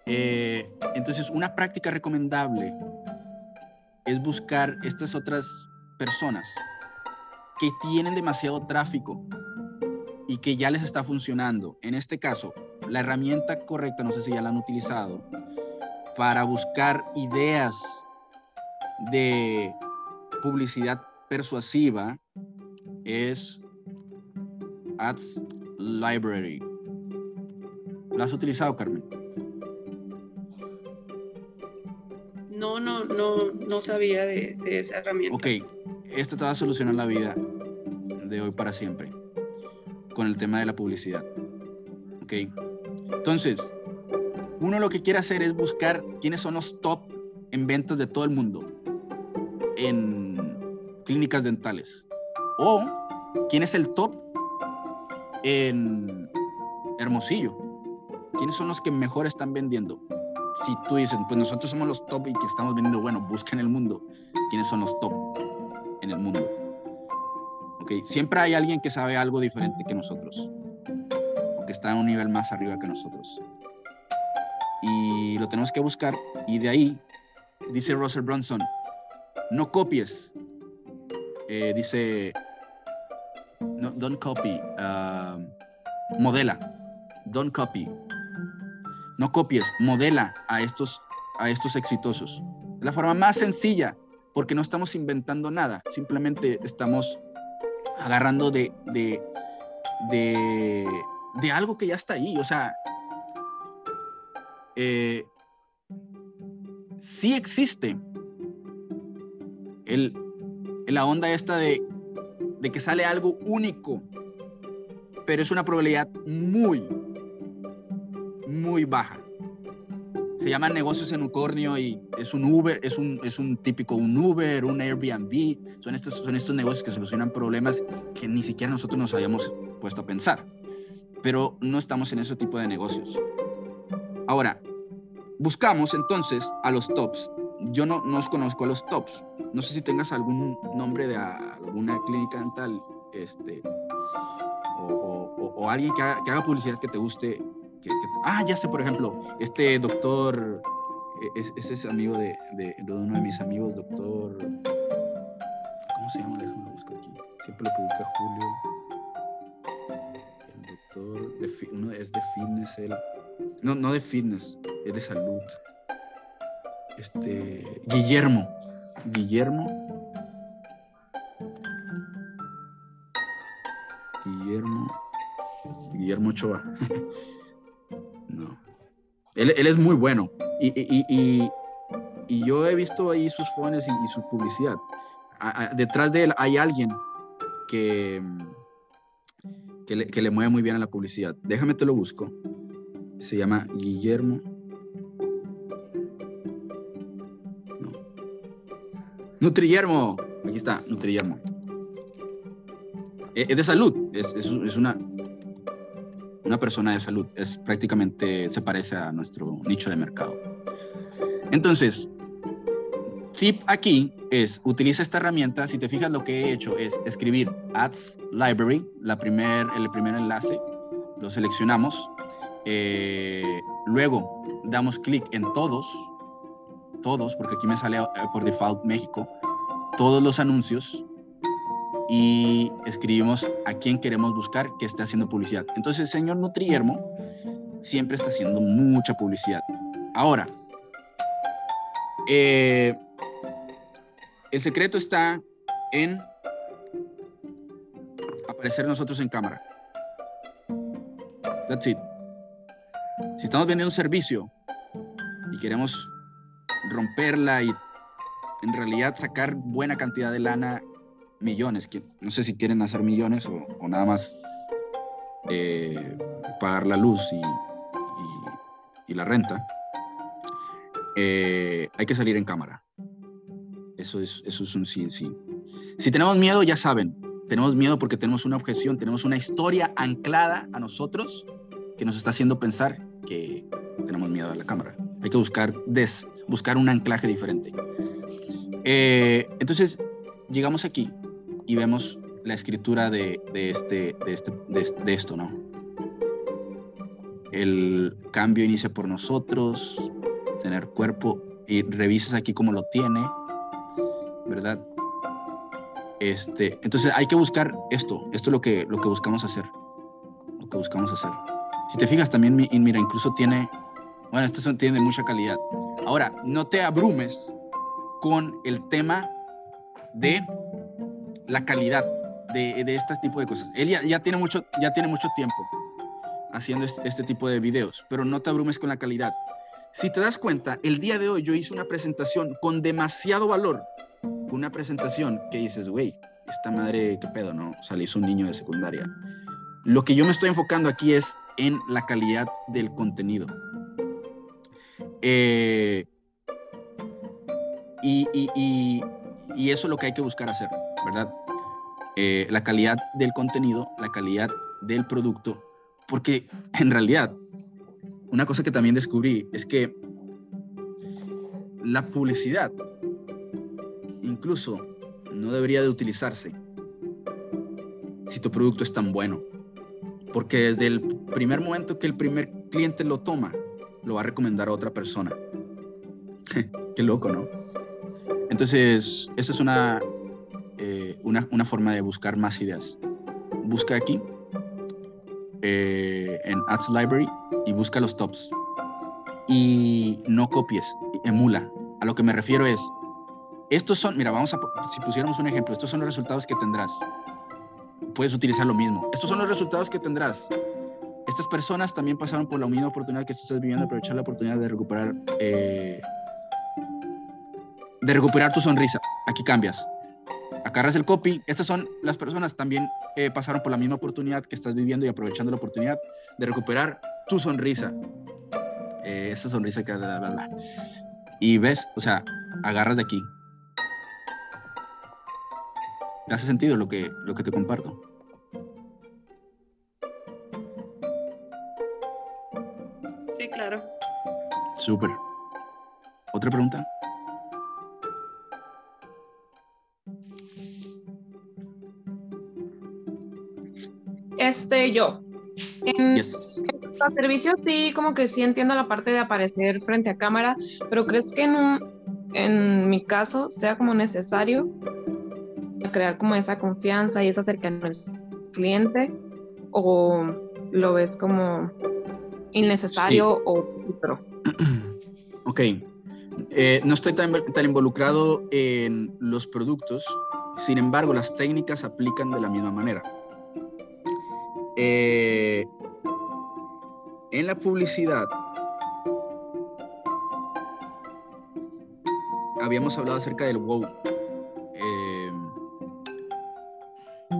Eh, entonces, una práctica recomendable es buscar estas otras personas que tienen demasiado tráfico y que ya les está funcionando. En este caso, la herramienta correcta, no sé si ya la han utilizado, para buscar ideas de publicidad persuasiva es Ads Library. ¿La has utilizado, Carmen? No, no, no, no sabía de, esa herramienta. Ok, esta te va a solucionar la vida de hoy para siempre con el tema de la publicidad. Ok, entonces, uno lo que quiere hacer es buscar quiénes son los top en ventas de todo el mundo en clínicas dentales o quién es el top en Hermosillo ¿quiénes son los que mejor están vendiendo? Si tú dices, pues nosotros somos los top y que estamos vendiendo, bueno, busca en el mundo quiénes son los top en el mundo. Ok, siempre hay alguien que sabe algo diferente que nosotros, que está en un nivel más arriba que nosotros. Y lo tenemos que buscar, y de ahí, dice Russell Brunson, no copies. Eh, dice, don't copy, uh, modela, don't copy, no copies, modela a estos, a estos exitosos. la forma más sencilla, porque no estamos inventando nada, simplemente estamos agarrando de, de, de, algo que ya está ahí. O sea, eh, sí existe el, la onda esta de, de que sale algo único, pero es una probabilidad muy, muy baja. Se llama negocios en unicornio y es un Uber, es un, es un típico un Uber, un Airbnb. Son estos, son estos negocios que solucionan problemas que ni siquiera nosotros nos habíamos puesto a pensar. Pero no estamos en ese tipo de negocios. Ahora, buscamos entonces a los tops. Yo no nos conozco a los tops. No sé si tengas algún nombre de alguna clínica dental este, o, o, alguien que haga, que haga publicidad que te guste ah, ya sé, por ejemplo, este doctor, e, ese es amigo de, uno de mis amigos, doctor, ¿cómo se llama? Déjame buscar aquí. Siempre lo publica Julio. El doctor, uno es de fitness, él No, no de fitness, es de salud. Este, Guillermo. Guillermo. Guillermo. Guillermo Ochoa. no. Él, es muy bueno. Y, yo he visto ahí sus fones y, su publicidad. detrás de él hay alguien que, que le, que le mueve muy bien a la publicidad. Déjame te lo busco. Se llama Guillermo. No. Nutriyermo. Aquí está, Nutriyermo. Eh, es de salud. Es, es, una, una persona de salud. Es prácticamente, se parece a nuestro nicho de mercado. Entonces, tip aquí es, utiliza esta herramienta. Si te fijas, lo que he hecho es escribir Ads Library, la primer, el primer enlace. Lo seleccionamos eh, luego damos clic en todos, todos, porque aquí me sale eh, por default México, todos los anuncios y escribimos a quién queremos buscar que esté haciendo publicidad. Entonces el señor Nutriermo siempre está haciendo mucha publicidad. Ahora, eh, el secreto está en aparecer nosotros en cámara. That's it. Si estamos vendiendo un servicio y queremos romperla y en realidad sacar buena cantidad de lana, millones, que no sé si quieren hacer millones o, nada más eh, pagar la luz y, la renta, eh, hay que salir en cámara. Eso es, eso es un sí, sí. Si tenemos miedo, ya saben, tenemos miedo porque tenemos una objeción, tenemos una historia anclada a nosotros que nos está haciendo pensar que tenemos miedo a la cámara. Hay que buscar, des, buscar un anclaje diferente. Eh, entonces, llegamos aquí y vemos la escritura de, este, de, este, de, esto, ¿no? El cambio inicia por nosotros, tener cuerpo, y revisas aquí cómo lo tiene, ¿verdad? Este, entonces hay que buscar esto, esto es lo que, lo que buscamos hacer, lo que buscamos hacer. Si te fijas también, mira, incluso tiene, bueno, esto son, tiene mucha calidad. Ahora, no te abrumes con el tema de la calidad de, de este tipo de cosas. Él ya, tiene mucho, ya tiene mucho tiempo haciendo este, este, tipo de videos, pero no te abrumes con la calidad. Si te das cuenta, el día de hoy yo hice una presentación con demasiado valor, una presentación que dices, güey, esta madre, qué pedo, ¿no? O un niño de secundaria. Lo que yo me estoy enfocando aquí es en la calidad del contenido. Eh, y, eso es lo que hay que buscar hacer, ¿verdad? Eh, la calidad del contenido, la calidad del producto, porque en realidad, una cosa que también descubrí es que la publicidad incluso no debería de utilizarse si tu producto es tan bueno porque desde el primer momento que el primer cliente lo toma, lo va a recomendar a otra persona. Qué loco, ¿no? Entonces, esa es una, eh, una, una, forma de buscar más ideas. Busca aquí, eh, en Ads Library, y busca los tops. Y no copies, emula. A lo que me refiero es, estos son, mira, vamos a, si pusiéramos un ejemplo, estos son los resultados que tendrás puedes utilizar lo mismo. Estos son los resultados que tendrás. Estas personas también pasaron por la misma oportunidad que tú estás viviendo, aprovechar la oportunidad de recuperar, eh, de recuperar tu sonrisa. Aquí cambias. Agarras el copy. Estas son las personas también eh, pasaron por la misma oportunidad que estás viviendo y aprovechando la oportunidad de recuperar tu sonrisa. Eh, esa sonrisa que... Bla, bla, bla. Y ves, o sea, agarras de aquí, hace sentido lo que, lo que te comparto? Sí, claro. Súper. ¿Otra pregunta? Este, yo. En yes. los servicios sí, como que sí entiendo la parte de aparecer frente a cámara, pero ¿crees que en, un, en mi caso sea como necesario crear como esa confianza y esa cercanía al cliente o lo ves como innecesario o Ok. Eh, no estoy tan, involucrado en los productos, sin embargo, las técnicas aplican de la misma manera. Eh, en la publicidad, habíamos hablado acerca del wow. Eh,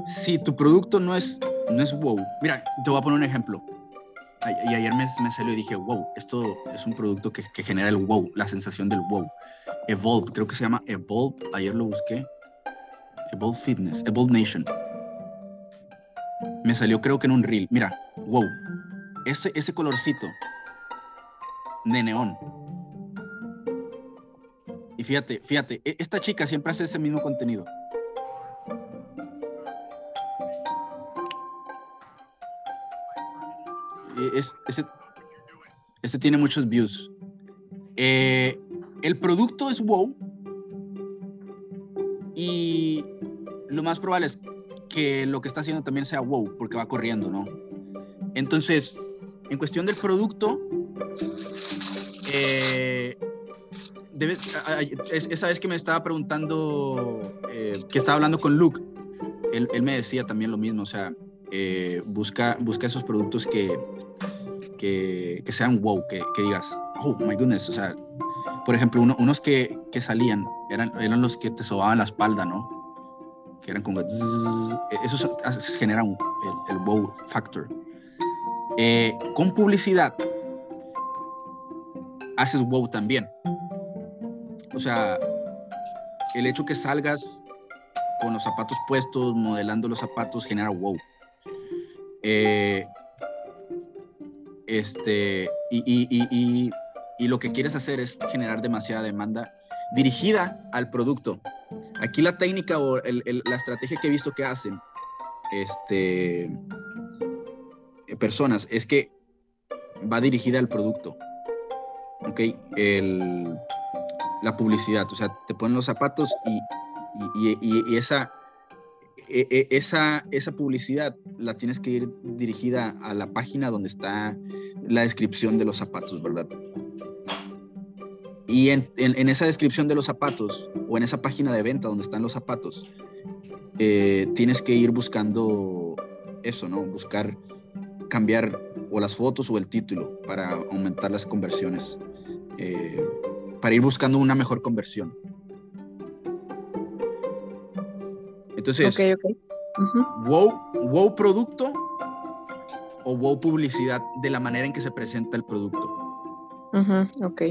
si tu producto no es, no es wow, mira, te voy a poner un ejemplo. Y ayer me, me salió y dije, wow, esto es un producto que, que, genera el wow, la sensación del wow. Evolve, creo que se llama Evolve, ayer lo busqué. Evolve Fitness, Evolve Nation. Me salió creo que en un reel. Mira, wow, ese, ese colorcito de neón. Y fíjate, fíjate, e, esta chica siempre hace ese mismo contenido. Es, ese, ese tiene muchos views. Eh, el producto es wow. Y lo más probable es que lo que está haciendo también sea wow, porque va corriendo, ¿no? Entonces, en cuestión del producto, eh, esa vez que me estaba preguntando, eh, que estaba hablando con Luke, él, me decía también lo mismo, o sea, eh, busca, busca esos productos que, que, sean wow, que, digas, oh my goodness, o sea, por ejemplo, unos que, que, salían eran, eran los que te sobaban la espalda, ¿no? Que eran como, esos generan el, wow factor. Eh, con publicidad, haces wow también. O sea, el hecho que salgas con los zapatos puestos, modelando los zapatos, genera wow. Eh, este, y, lo que quieres hacer es generar demasiada demanda dirigida al producto. Aquí la técnica o la estrategia que he visto que hacen este, personas es que va dirigida al producto. El, la publicidad, o sea, te ponen los zapatos y, y, esa, e, e, esa, esa publicidad la tienes que ir dirigida a la página donde está la descripción de los zapatos, ¿verdad? Y en, en, esa descripción de los zapatos o en esa página de venta donde están los zapatos, eh, tienes que ir buscando eso, ¿no? Buscar cambiar o las fotos o el título para aumentar las conversiones, eh, para ir buscando una mejor conversión. Entonces, wow, wow producto o wow publicidad de la manera en que se presenta el producto. ok.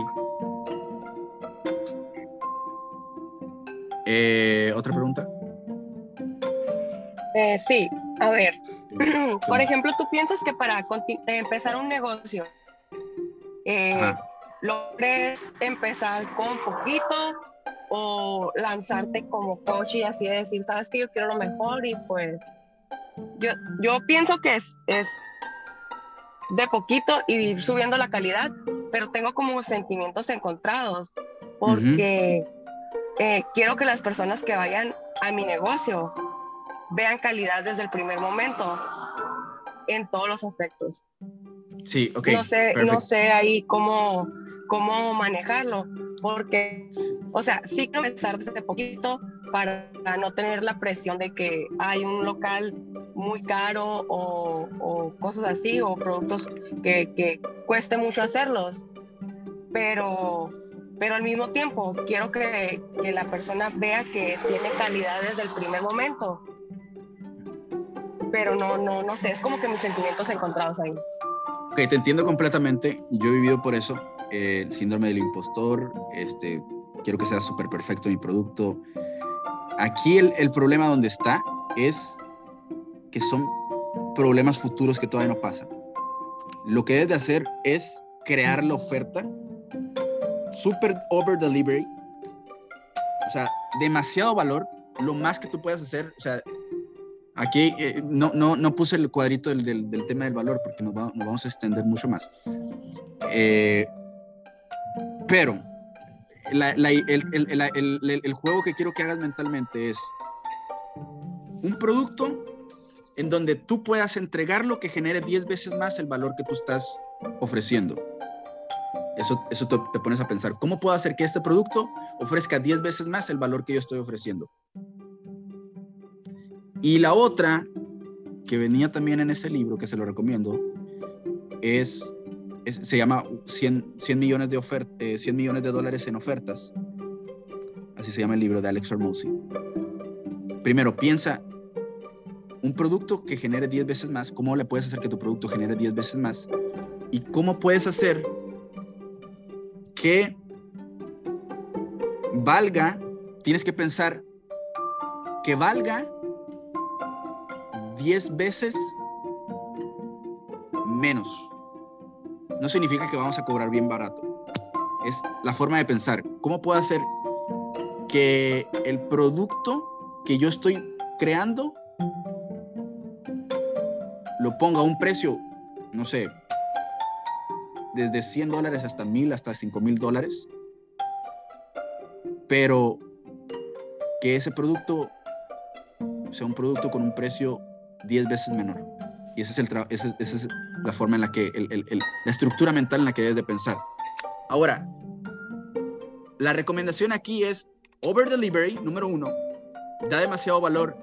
Ok. Eh, ¿Otra pregunta? Eh, sí, a ver, por ejemplo, tú piensas que para empezar un negocio, eh, logres empezar con poquito o lanzarte como coach y así decir, sabes que yo quiero lo mejor y pues yo, yo pienso que es, es de poquito y ir subiendo la calidad, pero tengo como sentimientos encontrados porque eh, quiero que las personas que vayan a mi negocio vean calidad desde el primer momento en todos los aspectos. Sí, ok. No sé, no sé ahí cómo, cómo manejarlo, porque, o sea, sí quiero empezar desde poquito para no tener la presión de que hay un local muy caro o, o cosas así, o productos que, que cueste mucho hacerlos. Pero, pero al mismo tiempo quiero que, que la persona vea que tiene calidad desde el primer momento pero no, no, no sé, es como que mis sentimientos encontrados ahí. Ok, te entiendo completamente, yo he vivido por eso, el síndrome del impostor, este, quiero que sea súper perfecto mi producto. Aquí el, el problema donde está es que son problemas futuros que todavía no pasan. Lo que debes de hacer es crear la oferta super over delivery, o sea, demasiado valor, lo más que tú puedas hacer, o sea, Aquí eh, no, no, no, puse el cuadrito del, del, tema del valor porque nos, vamos a extender mucho más. Eh, pero el, juego que quiero que hagas mentalmente es un producto en donde tú puedas entregar lo que genere 10 veces más el valor que tú estás ofreciendo. Eso, eso te, te, pones a pensar, ¿cómo puedo hacer que este producto ofrezca 10 veces más el valor que yo estoy ofreciendo? Y la otra, que venía también en ese libro, que se lo recomiendo, es, se llama 100, 100 millones de 100 eh, millones de dólares en ofertas. Así se llama el libro de Alex Hormozzi. Primero, piensa un producto que genere 10 veces más, ¿cómo le puedes hacer que tu producto genere 10 veces más? ¿Y cómo puedes hacer que valga, tienes que pensar que valga 10 veces menos. No significa que vamos a cobrar bien barato. Es la forma de pensar. ¿Cómo puedo hacer que el producto que yo estoy creando lo ponga a un precio, no sé, desde 100 dólares hasta 1000, hasta 5000 dólares, pero que ese producto sea un producto con un precio 10 veces menor. Y esa es, el esa es, la forma en la que, la estructura mental en la que debes de pensar. Ahora, la recomendación aquí es over delivery, número uno, da demasiado valor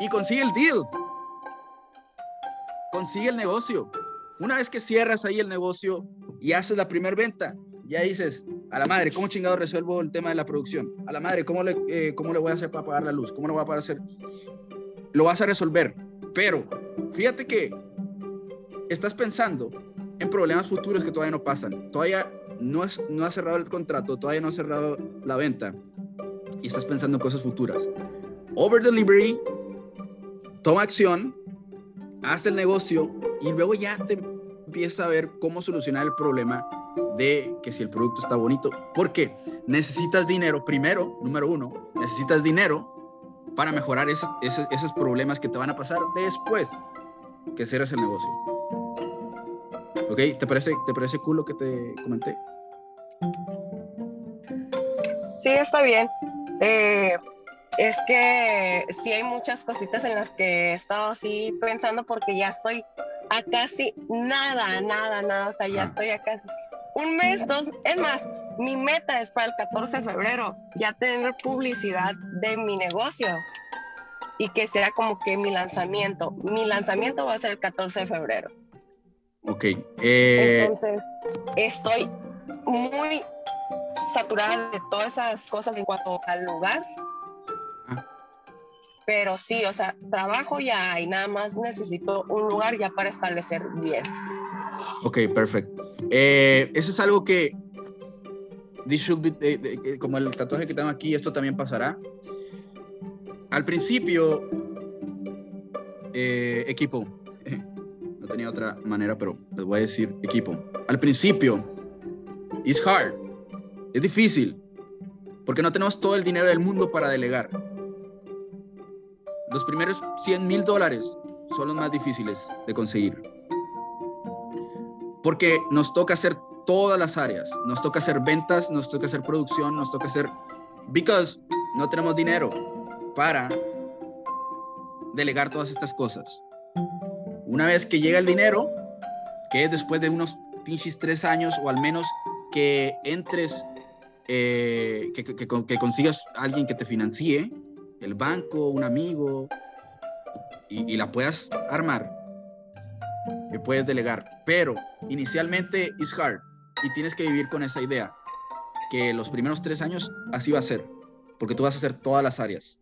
y consigue el deal. Consigue el negocio. Una vez que cierras ahí el negocio y haces la primera venta, ya dices, a la madre, ¿cómo chingado resuelvo el tema de la producción? A la madre, ¿cómo le, eh, ¿cómo le voy a hacer para pagar la luz? ¿Cómo lo voy a hacer? Lo vas a resolver. Pero fíjate que estás pensando en problemas futuros que todavía no pasan. Todavía no, es, no has cerrado el contrato, todavía no has cerrado la venta y estás pensando en cosas futuras. Over delivery, toma acción, haz el negocio y luego ya te empieza a ver cómo solucionar el problema de que si el producto está bonito. Porque necesitas dinero, primero, número uno, necesitas dinero para mejorar esos, esos, problemas que te van a pasar después que cierres el negocio. ¿Ok? ¿Te parece, ¿Te parece cool lo que te comenté? Sí, está bien. Eh, es que sí hay muchas cositas en las que he estado así pensando porque ya estoy a casi nada, nada, nada. O sea, ya estoy a casi un mes, dos. Es más, mi meta es para el 14 de febrero ya tener publicidad de mi negocio y que sea como que mi lanzamiento. Mi lanzamiento va a ser el 14 de febrero. Ok. Eh, Entonces, estoy muy saturada de todas esas cosas en cuanto al lugar. Ah. Pero sí, o sea, trabajo ya y nada más necesito un lugar ya para establecer bien. Ok, perfecto. Eh, eso es algo que, this should be, eh, como el tatuaje que tengo aquí, esto también pasará. Al principio, eh, equipo, tenía otra manera, pero les voy a decir equipo. Al principio, it's hard, es difícil, porque no tenemos todo el dinero del mundo para delegar. Los primeros 100 mil dólares son los más difíciles de conseguir. Porque nos toca hacer todas las áreas. Nos toca hacer ventas, nos toca hacer producción, nos toca hacer... Because no tenemos dinero para delegar todas estas cosas. Una vez que llega el dinero, que es después de unos pinches tres años o al menos que entres, eh, que, consigas alguien que te financie, el banco, un amigo, y, y la puedas armar, que puedes delegar. Pero inicialmente es hard y tienes que vivir con esa idea, que los primeros tres años así va a ser, porque tú vas a hacer todas las áreas.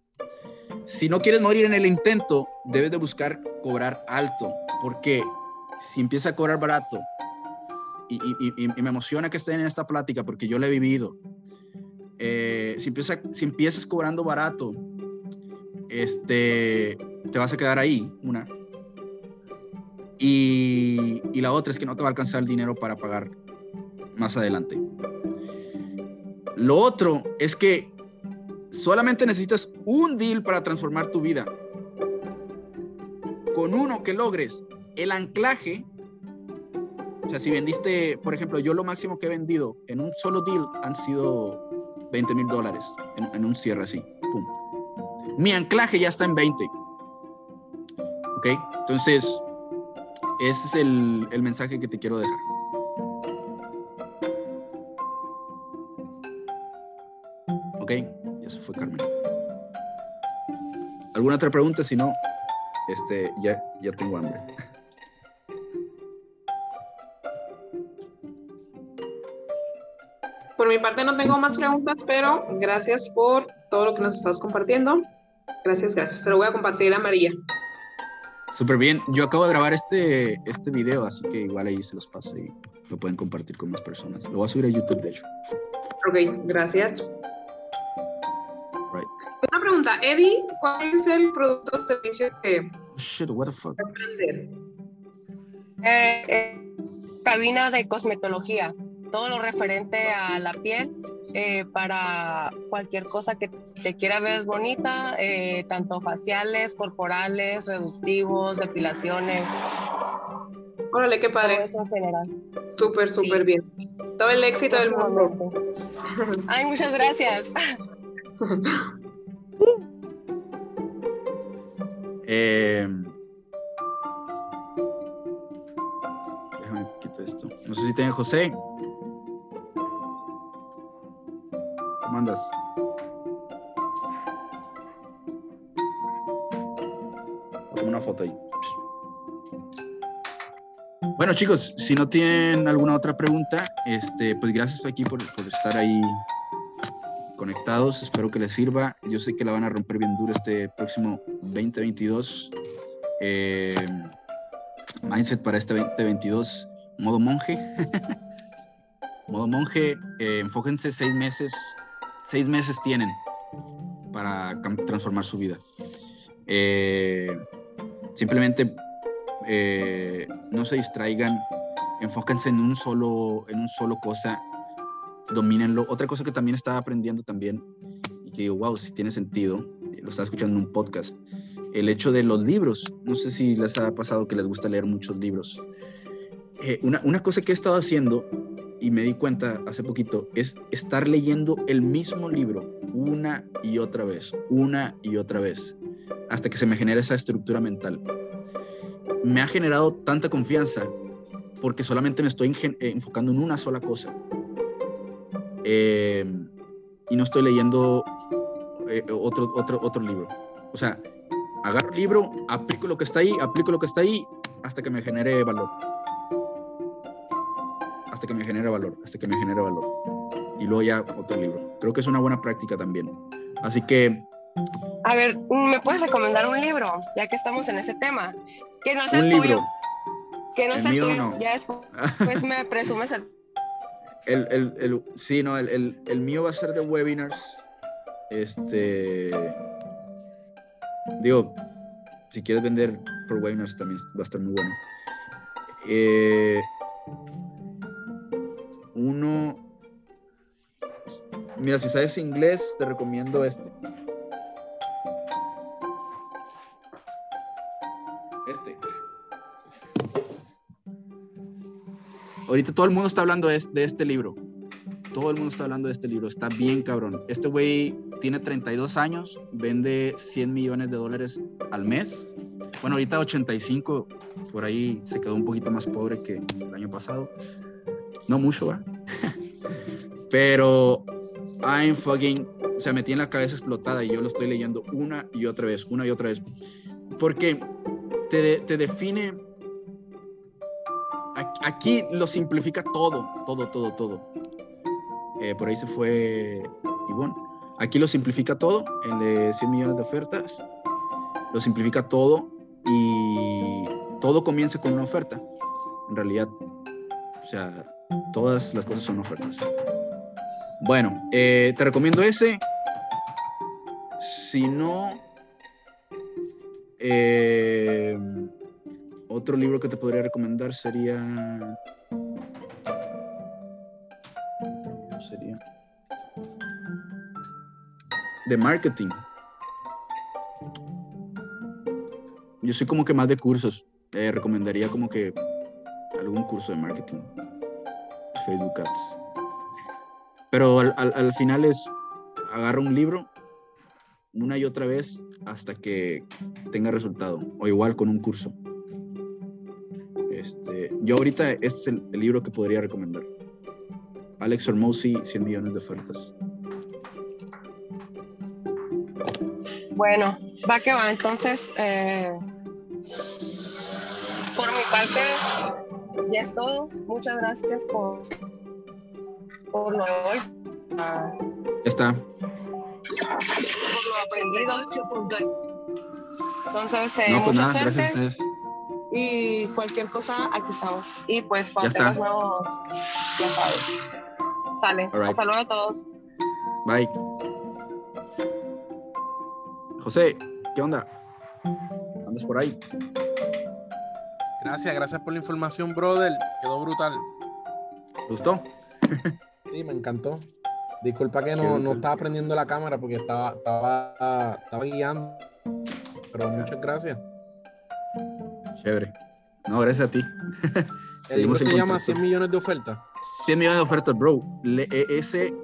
Si no quieres morir en el intento, debes de buscar cobrar alto, porque si empieza a cobrar barato, y, me emociona que estén en esta plática porque yo la he vivido, eh, si, empieza, si empiezas cobrando barato, este, te vas a quedar ahí, una. Y, y la otra es que no te va a alcanzar el dinero para pagar más adelante. Lo otro es que solamente necesitas un deal para transformar tu vida. Con uno que logres el anclaje, o sea, si vendiste, por ejemplo, yo lo máximo que he vendido en un solo deal han sido 20 mil dólares en, un cierre así. Mi anclaje ya está en 20. ¿Ok? Entonces, ese es el, el mensaje que te quiero dejar. Ok, se fue Carmen. ¿Alguna otra pregunta? Si no, este, ya, ya tengo hambre. Por mi parte no tengo más preguntas, pero gracias por todo lo que nos estás compartiendo. Gracias, gracias. Se lo voy a compartir a María. Súper bien. Yo acabo de grabar este, este video, así que igual ahí se los paso y lo pueden compartir con más personas. Lo voy a subir a YouTube, de hecho. Ok, gracias. Pregunta, Eddie, ¿cuál es el producto o servicio que... Shit, what the fuck? Eh, eh, cabina de cosmetología, todo lo referente a la piel, eh, para cualquier cosa que te quiera ver bonita, eh, tanto faciales, corporales, reductivos, depilaciones. Órale, qué padre. Todo eso en general. Súper, súper bien. Todo el éxito del mundo. Ay, muchas gracias. Eh, déjame quitar esto. No sé si tiene José. ¿Cómo andas? una foto ahí. Bueno, chicos, si no tienen alguna otra pregunta, este, pues gracias aquí por estar ahí conectados. Espero que les sirva. Yo sé que la van a romper bien duro este próximo 2022. Eh, mindset para este 2022, modo monje. modo monje, eh, enfóquense seis meses. Seis meses tienen para transformar su vida. Eh, simplemente no se distraigan, enfóquense en un solo, en un solo cosa domínenlo. Otra cosa que también estaba aprendiendo también, y que digo, wow, si tiene sentido, eh, lo estaba escuchando en un podcast, el hecho de los libros. No sé si les ha pasado que les gusta leer muchos libros. Eh, una, una cosa que he estado haciendo, y me di cuenta hace poquito, es estar leyendo el mismo libro una y otra vez, una y otra vez, hasta que se me genera esa estructura mental. Me ha generado tanta confianza porque solamente me estoy eh, enfocando en una sola cosa eh, y no estoy leyendo eh, otro, otro, otro libro. O sea, agarro el libro, aplico lo que está ahí, aplico lo que está ahí hasta que me genere valor. Hasta que me genere valor, hasta que me genere valor. Y luego ya otro libro. Creo que es una buena práctica también. Así que... A ver, ¿me puedes recomendar un libro? Ya que estamos en ese tema. Que no sea un tuyo. libro. Que no El sea mío tuyo. no. Ya después me presumes el El, el, el, sí, no, el, el, mío va a ser de webinars. Este. Digo, si quieres vender por webinars también va a estar muy bueno. Eh, uno. Mira, si sabes inglés, te recomiendo. Este. Ahorita todo el mundo está hablando de, de este libro. Todo el mundo está hablando de este libro. Está bien cabrón. Este güey tiene 32 años, vende 100 millones de dólares al mes. Bueno, ahorita 85, por ahí se quedó un poquito más pobre que el año pasado. No mucho, ¿va? Pero I'm fucking, o sea, me tiene la cabeza explotada y yo lo estoy leyendo una y otra vez, una y otra vez. Porque te, te define, aquí- lo simplifica todo, todo, todo, todo. Eh, por ahí se fue Ivonne. Aquí lo simplifica todo, el de 100 millones de ofertas, lo simplifica todo y todo comienza con una oferta. En realidad, o sea, todas las cosas son ofertas. Bueno, eh, te recomiendo ese. Si no, eh, otro libro que te podría recomendar sería... ¿Cómo sería? De marketing. Yo soy como que más de cursos. Eh, recomendaría como que algún curso de marketing. Facebook Ads. Pero al, al- al final es, agarra un libro, una y otra vez hasta que tenga resultado, o igual con un curso. Este, yo ahorita este es el, libro que podría recomendar. Alex Hormozzi, 100 millones de ofertas. Bueno, va que va. Entonces, eh, por mi parte, ya es todo. Muchas gracias por, por lo de hoy. ya está. Por lo aprendido. Entonces, eh, no, pues nada, gracias a ustedes. Y cualquier cosa, aquí estamos. Y pues cuando tengas nuevos, ya sabes. Sale. Saludos a todos. Bye. José, ¿qué onda? ¿Andas por ahí? Gracias, gracias por la información, brother. Quedó brutal. ¿Te gustó? sí, me encantó. Disculpa que no, no estaba prendiendo la cámara porque estaba, estaba, estaba guiando. Pero muchas gracias. Chévere. No, gracias a ti. ¿El libro se llama 100 millones de ofertas? 100 millones de ofertas, bro. E, ese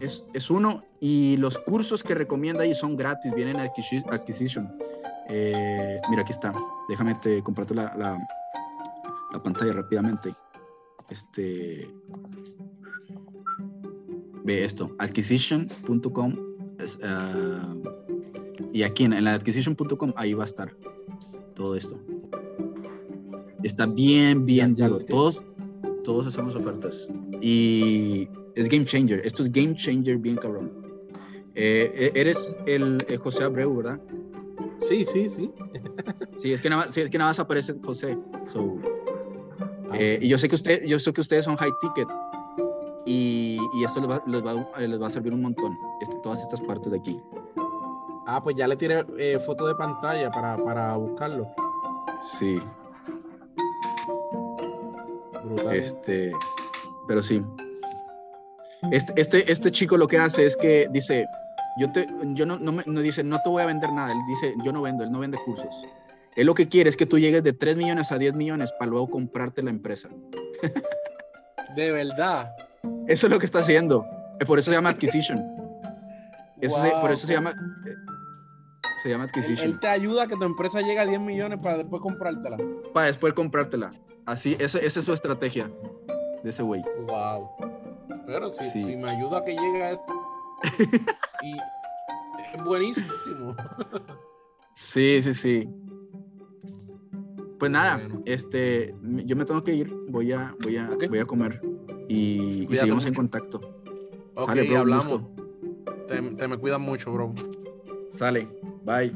es, es, uno y los cursos que recomienda ahí son gratis, vienen a Acquisition. Eh, mira, aquí está. Déjame te comparto la, la, la, pantalla rápidamente. Este. Ve esto, acquisition.com. Ah, y aquí en, en la acquisition.com, ahí va a estar todo esto. Está bien, bien duro. Todos, todos hacemos ofertas. Y es game changer. Esto es game changer bien cabrón. Eh, eh, eres el eh, José Abreu, ¿verdad? Sí, sí, sí. sí, es que nada, sí, es que nada más aparece José. Ah, y yo sé que usted, yo sé que ustedes son high ticket y, y esto les va, les, va, les va, a servir un montón. Este, todas estas partes de aquí. Ah, pues ya le tiré foto de pantalla para, para buscarlo. Sí. Este, pero sí. Este, este, este chico lo que hace es que dice, yo, te, yo no, no, me, no dice, no te voy a vender nada. Él dice, yo no vendo, él no vende cursos. Él lo que quiere es que tú llegues de 3 millones a 10 millones para luego comprarte la empresa. De verdad. Eso es lo que está haciendo. Por eso se llama acquisition. Eso por eso se llama se llama acquisition. Él, te ayuda a que tu empresa llegue a 10 millones para después comprártela. Para después comprártela. Así, esa es su estrategia de ese güey. Wow. Pero si, si me ayuda a que llegue a esto. y es buenísimo. sí, sí, sí. Pues nada, este, yo me tengo que ir, voy a, voy a, voy a comer y, seguimos en contacto. Ok, hablamos. Te, te me cuidas mucho, bro. Sale, bye.